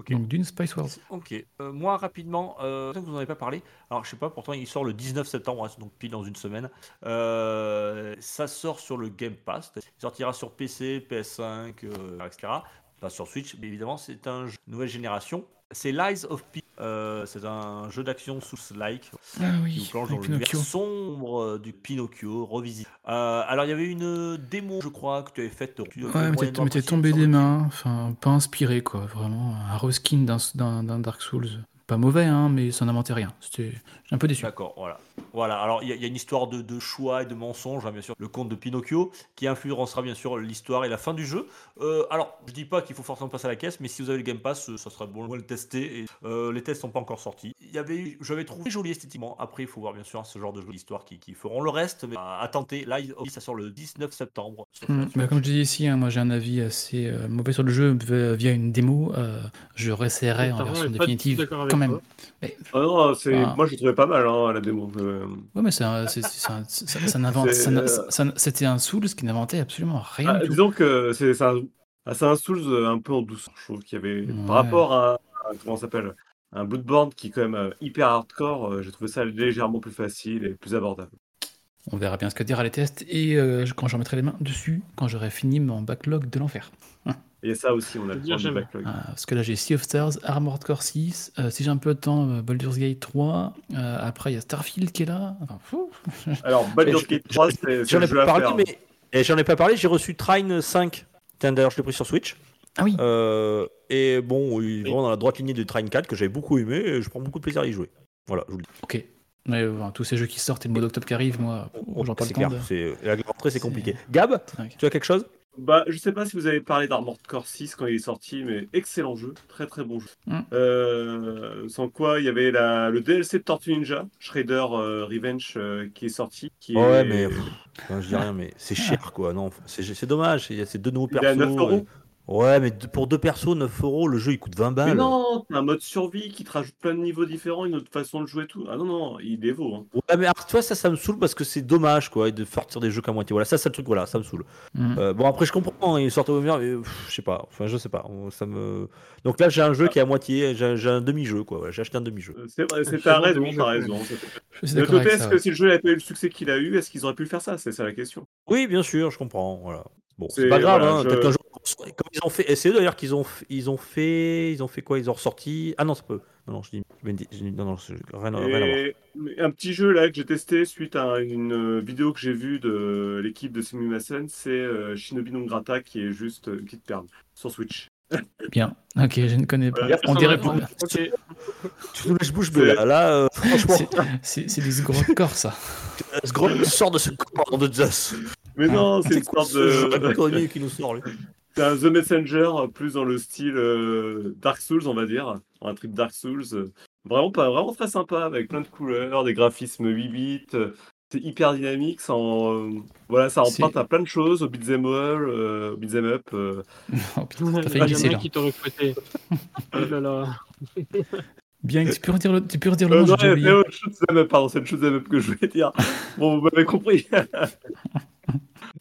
Ok. Donc Dune Spice Wars. Ok. Euh, moi rapidement, euh, que vous n'en avez pas parlé. Alors je sais pas, pourtant il sort le 19 septembre, hein, donc pile dans une semaine. Euh, ça sort sur le Game Pass. Il sortira sur PC, PS5, euh, etc. Pas sur Switch, mais évidemment c'est un jeu nouvelle génération. C'est Lies of P. Euh, c'est un jeu d'action sous-like Ah qui oui, plonge dans avec l'univers Pinocchio. sombre euh, du Pinocchio revisité. Euh, alors il y avait une démo, je crois, que tu avais faite. Ouais, mais t'es- tombé des mains, enfin, pas inspiré, quoi, vraiment. Un reskin d'un- Dark Souls. Pas mauvais, hein, mais ça n'inventait rien. C'était j'ai un peu déçu. D'accord, voilà. Voilà, alors il y, a- il y a une histoire de, de choix et de mensonges, hein, bien sûr, le conte de Pinocchio, qui influencera bien sûr l'histoire et la fin du jeu. Euh, alors, je dis pas qu'il faut forcément passer à la caisse, mais si vous avez le Game Pass, euh, ça sera bon de le tester. Et, euh, les tests sont pas encore sortis. Il y avait, j'avais trouvé joli esthétiquement. Après, il faut voir bien sûr ce genre de jeu d'histoire qui, qui feront le reste, mais à, à tenter. Là, il- ça sort le 19 septembre. Hmm, bah, comme je disais ici, hein, moi j'ai un avis assez euh, mauvais sur le jeu via une démo. euh, je réessayerai en version définitive quand même. toi. Mais, Ah non, c'est... Ah. moi je le trouvais pas mal hein, la démo. Euh, ouais, mais c'est c'était un Souls qui n'inventait absolument rien ah, disons que c'est, un, ah, un Souls euh, un peu en douce. Je trouve qu'il y avait, Ouais. par rapport à, à- comment s'appelle, un Bloodborne qui est quand même euh, hyper hardcore, euh, j'ai trouvé ça légèrement plus facile et plus abordable. On verra bien ce que dira les tests et euh, quand j'en mettrai les mains dessus, quand j'aurai fini mon backlog de l'enfer. Et ça aussi, on a le temps du backlog. Ah, parce que là j'ai Sea of Stars, Armored Core 6, euh, si j'ai un peu de temps, euh, Baldur's Gate 3, euh, après il y a Starfield qui est là. Enfin, fou. Alors, Baldur's Gate 3, c'est, J'en le ai jeu pas à parlé, faire. mais et j'en ai pas parlé. J'ai reçu Trine 5. Tiens, D'ailleurs, je l'ai pris sur Switch. Ah oui, Euh, et bon, il est vraiment dans la droite lignée de Trine 4 que j'avais beaucoup aimé et je prends beaucoup de plaisir à y jouer. Voilà, je vous le dis. ok. Mais enfin, tous ces jeux qui sortent et le mois d'octobre qui arrive, moi, j'en parle c'est pas clair. de. c'est- La rentrée, c'est compliqué. Gab, tu as quelque chose? Bah, je sais pas si vous avez parlé d'Armored Core 6 quand il est sorti, mais excellent jeu, très très bon jeu. Mm. Euh, sans quoi, il y avait la, le DLC de Tortue Ninja, Shredder euh, Revenge, euh, qui est sorti. Qui Ouais, est... mais pff, enfin, je dis rien, mais c'est cher quoi. Non, c'est c'est dommage. Il y a ces deux nouveaux Il est persos. à 9 euros. Ouais, mais pour deux persos, 9 euros, le jeu il coûte 20 Mais balles. non, t'as un mode survie qui te rajoute plein de niveaux différents, une autre façon de jouer et tout. Ah non, non, il est vaut. Hein. Ouais, mais alors, tu vois, ça, ça me saoule parce que c'est dommage quoi, de sortir des jeux qu'à moitié. Voilà, ça, c'est le truc, voilà, ça me saoule. Mm. Euh, bon, après, je comprends, ils sortent au meilleur, mais pff, je sais pas, enfin, je sais pas. Ça me... Donc là, j'ai un jeu qui est à moitié, j'ai un demi-jeu quoi, voilà, j'ai acheté un demi-jeu. Euh, C'est vrai, c'est Je ta raison, t'as raison. D'accord côté, est-ce que si le jeu n'avait pas eu le succès qu'il a eu, est-ce qu'ils auraient pu le faire ça? C'est ça la question. Oui, bien sûr, je comprends. Voilà. Bon, c'est C'est- pas grave, voilà, hein, je- peut-être qu'un jour, comme ils ont fait, et c'est eux d'ailleurs qu'ils ont, ils ont fait, ils ont fait quoi? Ils ont ressorti. Ah non, ça peut. Non, non, je dis, je dis- je dis- non, non, c'est- rien, rien à voir. Et un petit jeu là que j'ai testé suite à une euh, vidéo que j'ai vue de l'équipe de Sumimasen, c'est euh, Shinobi no Grata qui est juste euh, une petite perle sur Switch. Bien. Ok, je ne connais pas. Voilà, On dirait pas. Tu nous lâches bouche bée là, là euh, franchement, C'est- C'est c'est du gros corps, ça. ce gros sort de ce corps de Zeus. Mais non, c'est C'est une quoi sorte jeu? De. qui nous sort lui C'est un The Messenger, plus dans le style euh, Dark Souls, on va dire. Un trip Dark Souls. euh, Vraiment, pas, vraiment très sympa, avec plein de couleurs, des graphismes 8 bits. euh, C'est hyper dynamique. Ça, en, euh, voilà, ça emprunte à plein de choses, au beat'em all, euh, au beat'em up. euh. Oh, putain, en glisser a là. qui t'aurait fouetté. Oh là là. Bien, tu peux redire le, tu peux redire le Euh, nom, j'ai non, oublié. up, pardon, c'est le up que je voulais dire. Bon, vous m'avez compris.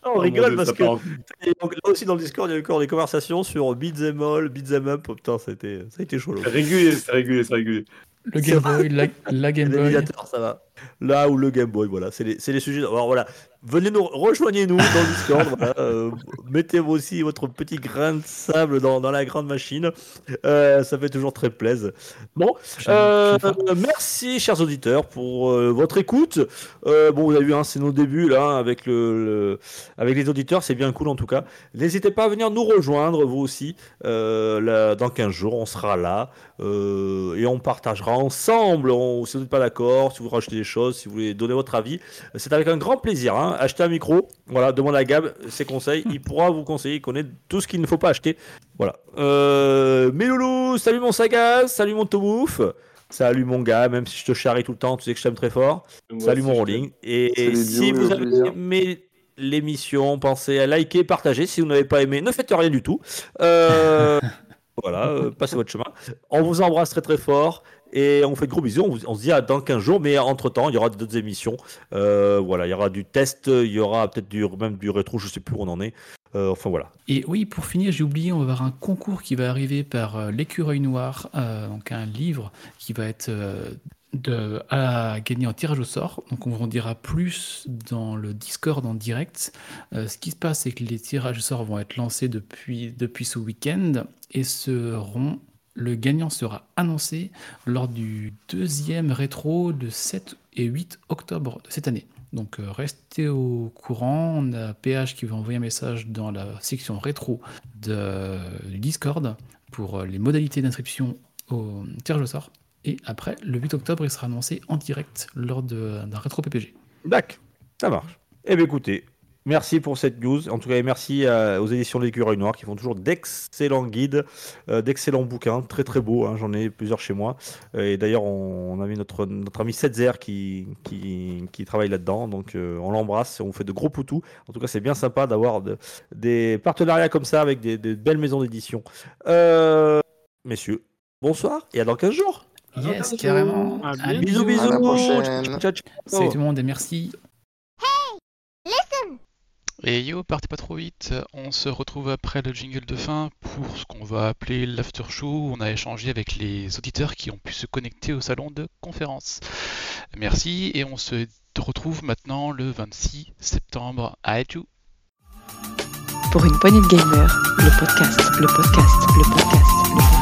On Oh rigole Dieu, parce que donc, là aussi dans le Discord, il y a encore des conversations sur beat'em all, beat'em up. Oh, putain, ça a été, ça a été chaud. C'est régulier, c'est régulier, c'est régulier. Le Game Boy, la, la Game Boy. Ça va. Là où le Game Boy, voilà, c'est les, c'est les sujets. Alors voilà, venez nous, rejoignez-nous dans le Discord. voilà, euh, mettez vous aussi votre petit grain de sable dans, dans la grande machine. Euh, ça fait toujours très plaisir. Bon, euh, merci chers auditeurs pour votre écoute. Bon, vous avez vu, hein, c'est nos débuts là avec le, le- avec les auditeurs, c'est bien cool en tout cas. N'hésitez pas à venir nous rejoindre vous aussi. Là, dans 15 jours, on sera là et on partagera ensemble. On, si vous n'êtes pas d'accord, si vous rajoutez des choses, si vous voulez donner votre avis, c'est avec un grand plaisir. Hein. Achetez un micro, voilà, demande à Gab ses conseils. Il pourra vous conseiller, il connaît tout ce qu'il ne faut pas acheter. Voilà. Euh, mes loulous, salut mon Sagaz, salut mon Tomouf. Salut mon gars, même si je te charrie tout le temps, tu sais que je t'aime très fort. Moi Salut mon rolling. Et si vous avez plaisir. aimé l'émission, pensez à liker, partager. Si vous n'avez pas aimé, ne faites rien du tout. Euh, voilà, euh, passez votre chemin. On vous embrasse très très fort. Et on fait de gros bisous. On, se dit à dans 15 jours. Mais entre temps, il y aura d'autres émissions. Euh, voilà, il y aura du test. Il y aura peut-être même du rétro. Je sais plus où on en est. Euh, enfin voilà. Et oui, pour finir, j'ai oublié, on va avoir un concours qui va arriver par euh, l'écureuil noir, donc un livre qui va être à gagner en tirage au sort. Donc on vous en dira plus dans le Discord en direct. Ce qui se passe, c'est que les tirages au sort vont être lancés depuis, depuis ce week-end et seront, le gagnant sera annoncé lors du deuxième rétro de 7 et 8 octobre de cette année. Donc euh, restez au courant. On a PH qui va envoyer un message dans la section rétro de, du Discord pour euh, les modalités d'inscription au tirage au sort. Et après, le 8 octobre, il sera annoncé en direct lors d'un rétro PPG. D'accord, ça marche. Eh bien écoutez, merci pour cette news. En tout cas, et merci à- aux éditions de l'Écureuil Noir qui font toujours d'excellents guides, euh, d'excellents bouquins, très très beaux. hein, J'en ai plusieurs chez moi. Euh, et d'ailleurs, on, on a mis notre, notre ami Setzer qui, qui, qui travaille là-dedans. Donc euh, on l'embrasse, on fait de gros poutous. En tout cas, c'est bien sympa d'avoir de- des partenariats comme ça avec des, des belles maisons d'édition. Euh, messieurs, bonsoir et à dans 15 jours. Yes, carrément. Bientôt. Bisous, bisou. bisous. À la prochaine. Ciao, ciao, ciao. Salut tout le monde et merci. Et yo, partez pas trop vite, on se retrouve après le jingle de fin pour ce qu'on va appeler l'after show. On a échangé avec les auditeurs qui ont pu se connecter au salon de conférence. Merci et on se retrouve maintenant le 26 septembre. Adieu Pour une poignée de gamers, le podcast, le podcast, le podcast, le podcast.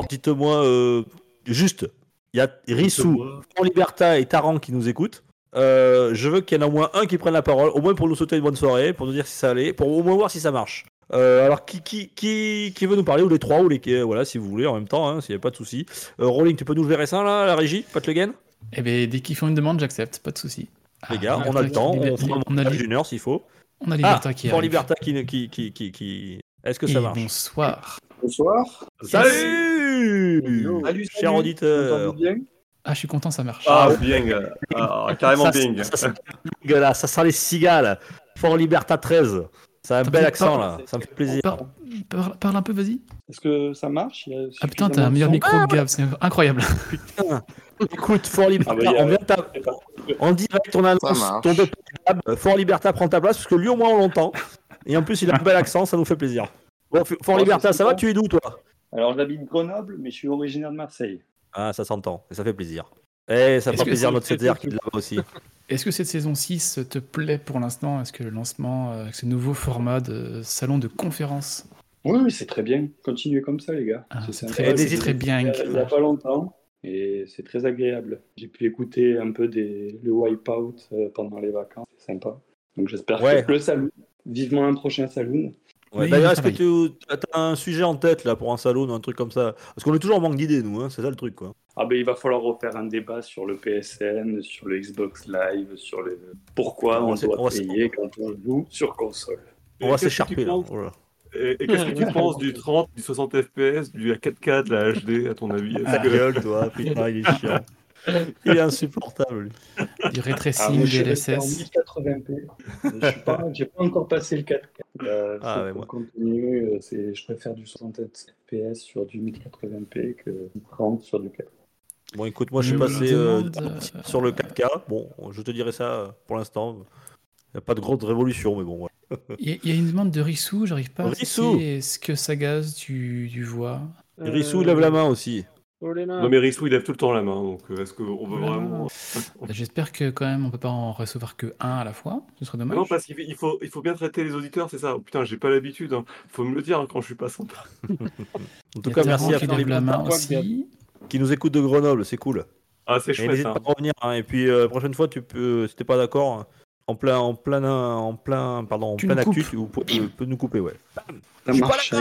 Alors dites-moi, euh, juste, il y a Rissou, Fort Liberta et Taran qui nous écoutent. Euh, je veux qu'il y en ait au moins un qui prenne la parole, au moins pour nous souhaiter une bonne soirée, pour nous dire si ça allait, pour au moins voir si ça marche. Euh, alors qui, qui, qui, qui veut nous parler, ou les trois, ou les euh, voilà, si vous voulez, en même temps, hein, s'il n'y a pas de souci. Euh, Rolling, tu peux nous gérer ça là, la régie, pas le gain Eh bien, dès qu'ils font une demande, j'accepte, pas de souci. Les Ah, gars, on a le temps, qui- on fera un montage d'une heure s'il faut. On a Ah, Liberta qui Fort arrive. Liberta qui, qui, qui, qui, qui- Est-ce que Et ça marche? bonsoir. Bonsoir. Salut Salut, Cher salut. auditeur bien? Ah, je suis content, ça marche. Ah, Bing. Ah, carrément ça, Bing. Ça, ça, ça, là, ça sent les cigales. Fort Liberta 13. Ça a un bel accent là, ça me fait plaisir. Par- par- parle un peu, vas-y. Est-ce que ça marche? Ah putain, t'as un meilleur de micro que Gab, c'est incroyable. Écoute, Fort Liberta, Ah bah, il y a- on vient de ta- en direct, on annonce ton départ. Fort Liberta prend ta place parce que lui au moins on l'entend. Et en plus, il a un bel accent, ça nous fait plaisir. Bon, Fort Ouais, Liberta, ça va? Tu es d'où toi? Alors j'habite Grenoble, mais je suis originaire de Marseille. Ah, ça s'entend, et ça fait plaisir. Et ça Est-ce fera que plaisir notre CDR qui est là aussi. Est-ce que cette saison 6 te plaît pour l'instant? Est-ce que le lancement, euh, avec ce nouveau format de salon de conférence? Oui, oui, c'est très bien. Continuez comme ça, les gars. Ah, C'est très- très bien. Il n'y a pas longtemps, et c'est très agréable. J'ai pu écouter un peu des, le Wipeout euh, pendant les vacances. C'est sympa. Donc j'espère Ouais. que le saloon, vivement un prochain saloon. Ouais, D'ailleurs, est-ce que tu as un sujet en tête là pour un salon ou un truc comme ça? Parce qu'on est toujours en manque d'idées, nous, hein, c'est ça le truc quoi. Ah ben, il va falloir refaire un débat sur le PSN, sur le Xbox Live, sur le pourquoi On on doit on payer quand on joue sur console. On va s'écharper là. penses- Oh. Et, et qu'est-ce que tu penses du 30, du 60 FPS, du 4K, de la HD, à ton avis? Ta Est-ce que- gueule, toi, putain, il est chiant. Il est insupportable. lui. Du Ah, moi, des je suis resté en LSS 1080p. Je suis pas, j'ai pas encore passé le 4K. Euh, Ah, ouais, euh, C'est, je préfère du 60 FPS sur du 1080p que du 30 sur du 4K. Bon, écoute, moi je suis passé euh, euh, sur le 4K. Bon, je te dirai ça euh, pour l'instant. Il n'y a pas de grande révolution, mais bon. voilà. Il y, a- il y a une demande de Rissou, j'arrive pas à Rissou citer. Est-ce que Sagaz, tu, tu vois Et Rissou lève la main aussi. Oh. Non mais Rissou il lève tout le temps la main, donc euh, est-ce qu'on veut Voilà. vraiment... Bah, J'espère que quand même on peut pas en recevoir que un à la fois, ce serait dommage. Non parce qu'il il faut, il faut bien traiter les auditeurs, c'est ça. Oh, putain, j'ai pas l'habitude, hein. faut me le dire hein, quand je suis pas sympa. En tout cas, merci à lève la main aussi. qui nous écoute de Grenoble, c'est cool. Ah c'est Et chouette n'hésite hein. pas à revenir. hein. Et puis, euh, prochaine fois, tu peux, si t'es pas d'accord, en plein, en plein, en plein, pardon, en Tu plein actu, tu tu peux nous couper, ouais. Ça Je suis pas marche.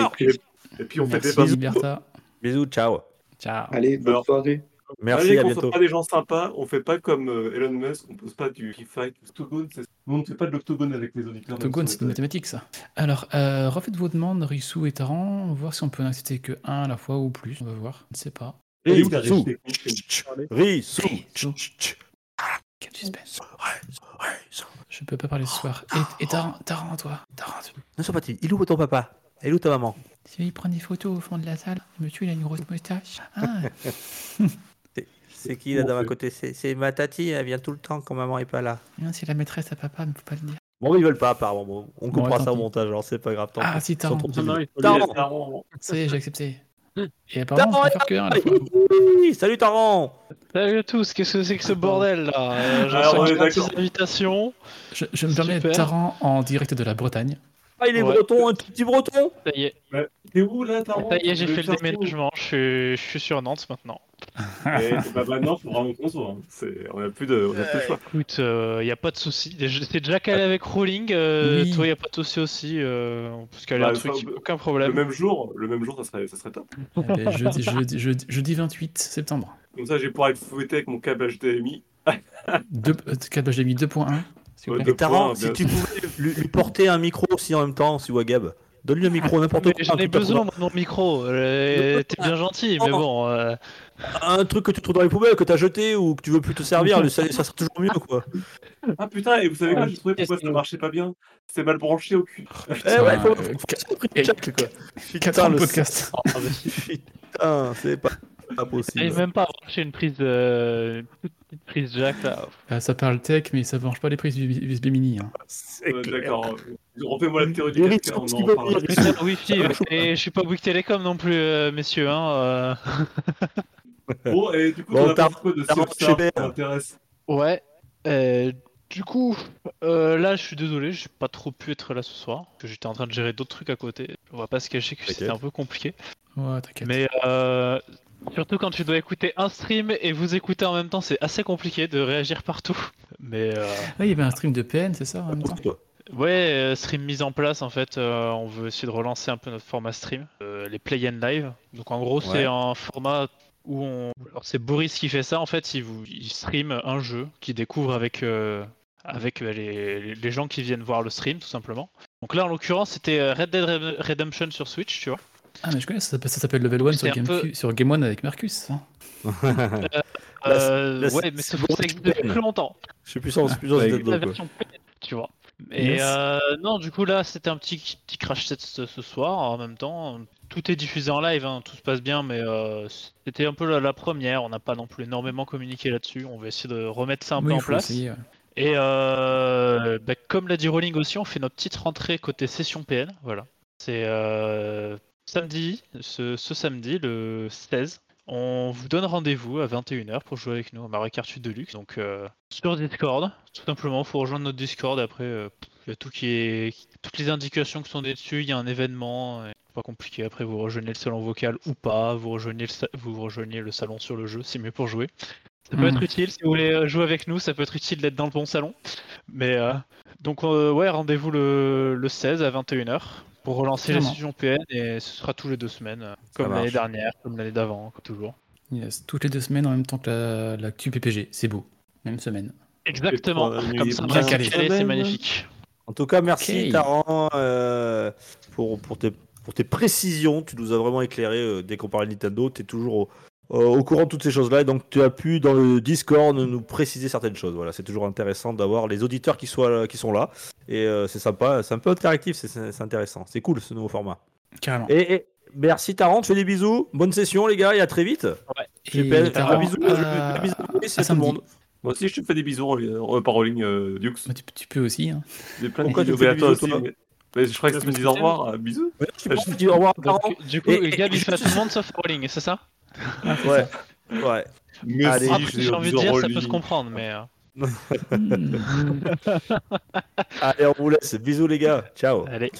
Et puis on fait des bases. Liberta. Bisous, ciao. Ciao. Allez, bonne Alors- soirée. Merci, Allez, à qu'on bientôt. soit pas des gens sympas, on fait pas comme euh, Elon Musk, on pose pas du fight, octogone, on ne fait pas de l'octogone avec les auditeurs. Octogone, c'est on est- mathématiques ça. Alors, euh, refaites vos demandes, Rissou et Taran, voir si on peut en accepter que un à la fois ou plus. On va voir, je ne sais pas. Rissou. Rissou. Rissou. Quel suspense. Je peux pas parler ce soir. Et, et Taran, Taran, toi Taran, tu- Ne sois pas timide. Il est où ton papa? Il est où ta maman? Veux, il prend des photos au fond de la salle. Monsieur, il a une grosse moustache. Ah, C'est qui là dans ma côté? C'est ma tati, elle vient tout le temps quand maman est pas là. non, c'est la maîtresse à papa, mais faut pas le dire. Bon, ils veulent pas, apparemment. Bon, on coupera tant ça au montage, alors c'est pas grave. tant Ah, si, le laisser Taran. Ça y est, j'ai accepté. Et apparemment, on peut faire que un à la fois. Salut Taran Salut à tous, qu'est-ce que c'est que ce bordel là? Euh, J'ai reçu est 46 d'accord. invitations. Je, je me permets. Taran en direct de la Bretagne. Ah, il est Ouais. breton, un tout petit breton Ça y est, T'es où là, Taran ça y est, j'ai fait le déménagement. Je suis, je suis sur Nantes maintenant. Et bah maintenant, faut vraiment qu'on soit. hein. C'est- On a plus de, on a plus de choix. Écoute, il y a pas de souci. C'est déjà calé avec Rolling. euh, Oui. Toi, y a pas de souci aussi. Euh, parce qu'elle Bah, a un truc, aucun Le problème. même jour, le même jour, ça serait, ça serait top. Eh ben, jeudi, jeudi- jeudi- jeudi 28 septembre. Comme ça, je vais pouvoir être fouetté avec mon câble HDMI. Deux- euh, câble HDMI 2.1. s'il vous plaît. Taran, si tu pouvais lui, lui porter un micro aussi en même temps, si Wagab. Donne-lui un micro, n'importe quoi. J'en ai besoin, trouver- moi, de mon micro. Euh, T'es bien gentil, mais bon. euh, un truc que tu trouves dans les poubelles, que t'as jeté ou que tu veux plus te servir, ça, ça sera toujours mieux, quoi. Ah putain, et vous savez quoi, Ouais, j'ai trouvé pourquoi ça marchait pas bien C'est mal branché au cul. Eh ouais, faut, faut- faut- faut- check, quoi. 4 ans de le- podcast. Putain, c'est pas, pas J'arrive même pas à brancher une prise, euh, une toute petite prise jack là. Euh, ça parle tech, mais ça ne mange pas les prises USB mini. hein. C'est Euh, clair. D'accord. Refais-moi la théorie du casque, on en. Putain, Wi-Fi, et je suis pas Bouygues Télécom non plus, euh, messieurs. Hein, euh. Bon, et du coup, Bon, on a pas quoi de Ben. m'intéresse Ouais. euh, Du coup, euh, là, je suis désolé, j'ai pas trop pu être là ce soir, parce que j'étais en train de gérer d'autres trucs à côté. On va pas se cacher que c'était un peu compliqué. Ouais, t'inquiète. Mais euh, surtout quand tu dois écouter un stream et vous écouter en même temps, c'est assez compliqué de réagir partout. Mais euh, Ah, il y avait un stream de PN, c'est ça en même temps ouais, euh, stream mise en place en fait, euh, on veut essayer de relancer un peu notre format stream, euh, les play and live. Donc en gros, Ouais. c'est un format où on. Alors c'est Boris qui fait ça en fait, il, vous... il stream un jeu qu'il découvre avec, avec les... les gens qui viennent voir le stream tout simplement. Donc là en l'occurrence, c'était Red Dead Red- Redemption sur Switch, tu vois. Ah, mais je connais, ça s'appelle- ça s'appelle Level 1 sur Game, peu- sur Game One avec Marcus. hein. Euh, là, c'est- ouais, mais c'est ça, existe depuis plus longtemps. Je suis plus sur, plus Nintendo, la quoi. version P, tu vois. Et Yes. euh, non, du coup là, c'était un petit petit crash test ce, ce soir. En même temps, tout est diffusé en live, hein, tout se passe bien, mais euh, c'était un peu la, la première. On n'a pas non plus énormément communiqué là-dessus. On va essayer de remettre ça un Oui, peu en place. essayer, ouais. Et euh, bah, comme l'a dit Rolling aussi, on fait notre petite rentrée côté session PN. Voilà. C'est euh, samedi, ce, ce samedi, le 16. On vous donne rendez-vous à 21h pour jouer avec nous à Mario Kart 8 Deluxe. Donc euh, sur Discord, tout simplement, faut rejoindre notre Discord. Après, euh, il y a tout qui est, toutes les indications qui sont dessus. Il y a un événement. Pas compliqué. Après, vous rejoignez le salon vocal ou pas. Vous rejoignez le, sa- vous rejoignez le salon sur le jeu. C'est mieux pour jouer. Ça peut Mhm. être utile si vous voulez euh, jouer avec nous. Ça peut être utile d'être dans le bon salon. Mais euh, donc euh, ouais, rendez-vous le, le 16 à 21h pour relancer la Clairement. session PN et ce sera tous les deux semaines, euh, comme l'année dernière, comme l'année d'avant, comme toujours. Yes, toutes les deux semaines en même temps que la, la QPPG. C'est beau. Même semaine. Exactement, trois comme ça, bien calé. c'est magnifique. En tout cas, merci Ok. Taran euh, pour, pour, tes, pour tes précisions. Tu nous as vraiment éclairé euh, dès qu'on parlait de Nintendo. Tu es toujours au, euh, au courant de toutes ces choses-là. Et donc, tu as pu, dans le Discord, nous préciser certaines choses. Voilà, c'est toujours intéressant d'avoir les auditeurs qui, soient, qui sont là. Et euh, c'est sympa. C'est un peu interactif. c'est- intéressant. C'est cool ce nouveau format. Carrément. Et, et merci Taran. Tu fais des bisous. Bonne session, les gars. Et à très vite. Et Un bisou. à- Un bisou à tout le monde. Moi aussi, je te fais des bisous, euh, par Rolling euh, Dukes. Bah, tu, tu peux aussi. Hein. Des plein de Pourquoi tu bisous. me fais Mais des à toi bisous, aussi. toi mais- mais je croyais que tu me disais au revoir. euh, Bisous. Ouais, je tu dis au revoir, du coup, Et- le gars fait à tout le monde sauf Rolling, c'est ça? Ouais. Ouais. Mais Allez. si, Après, je dis j'ai envie de dire, ça peut se comprendre, mais... euh, Hmm. Allez, on vous laisse. Bisous, les gars. Ciao. Allez.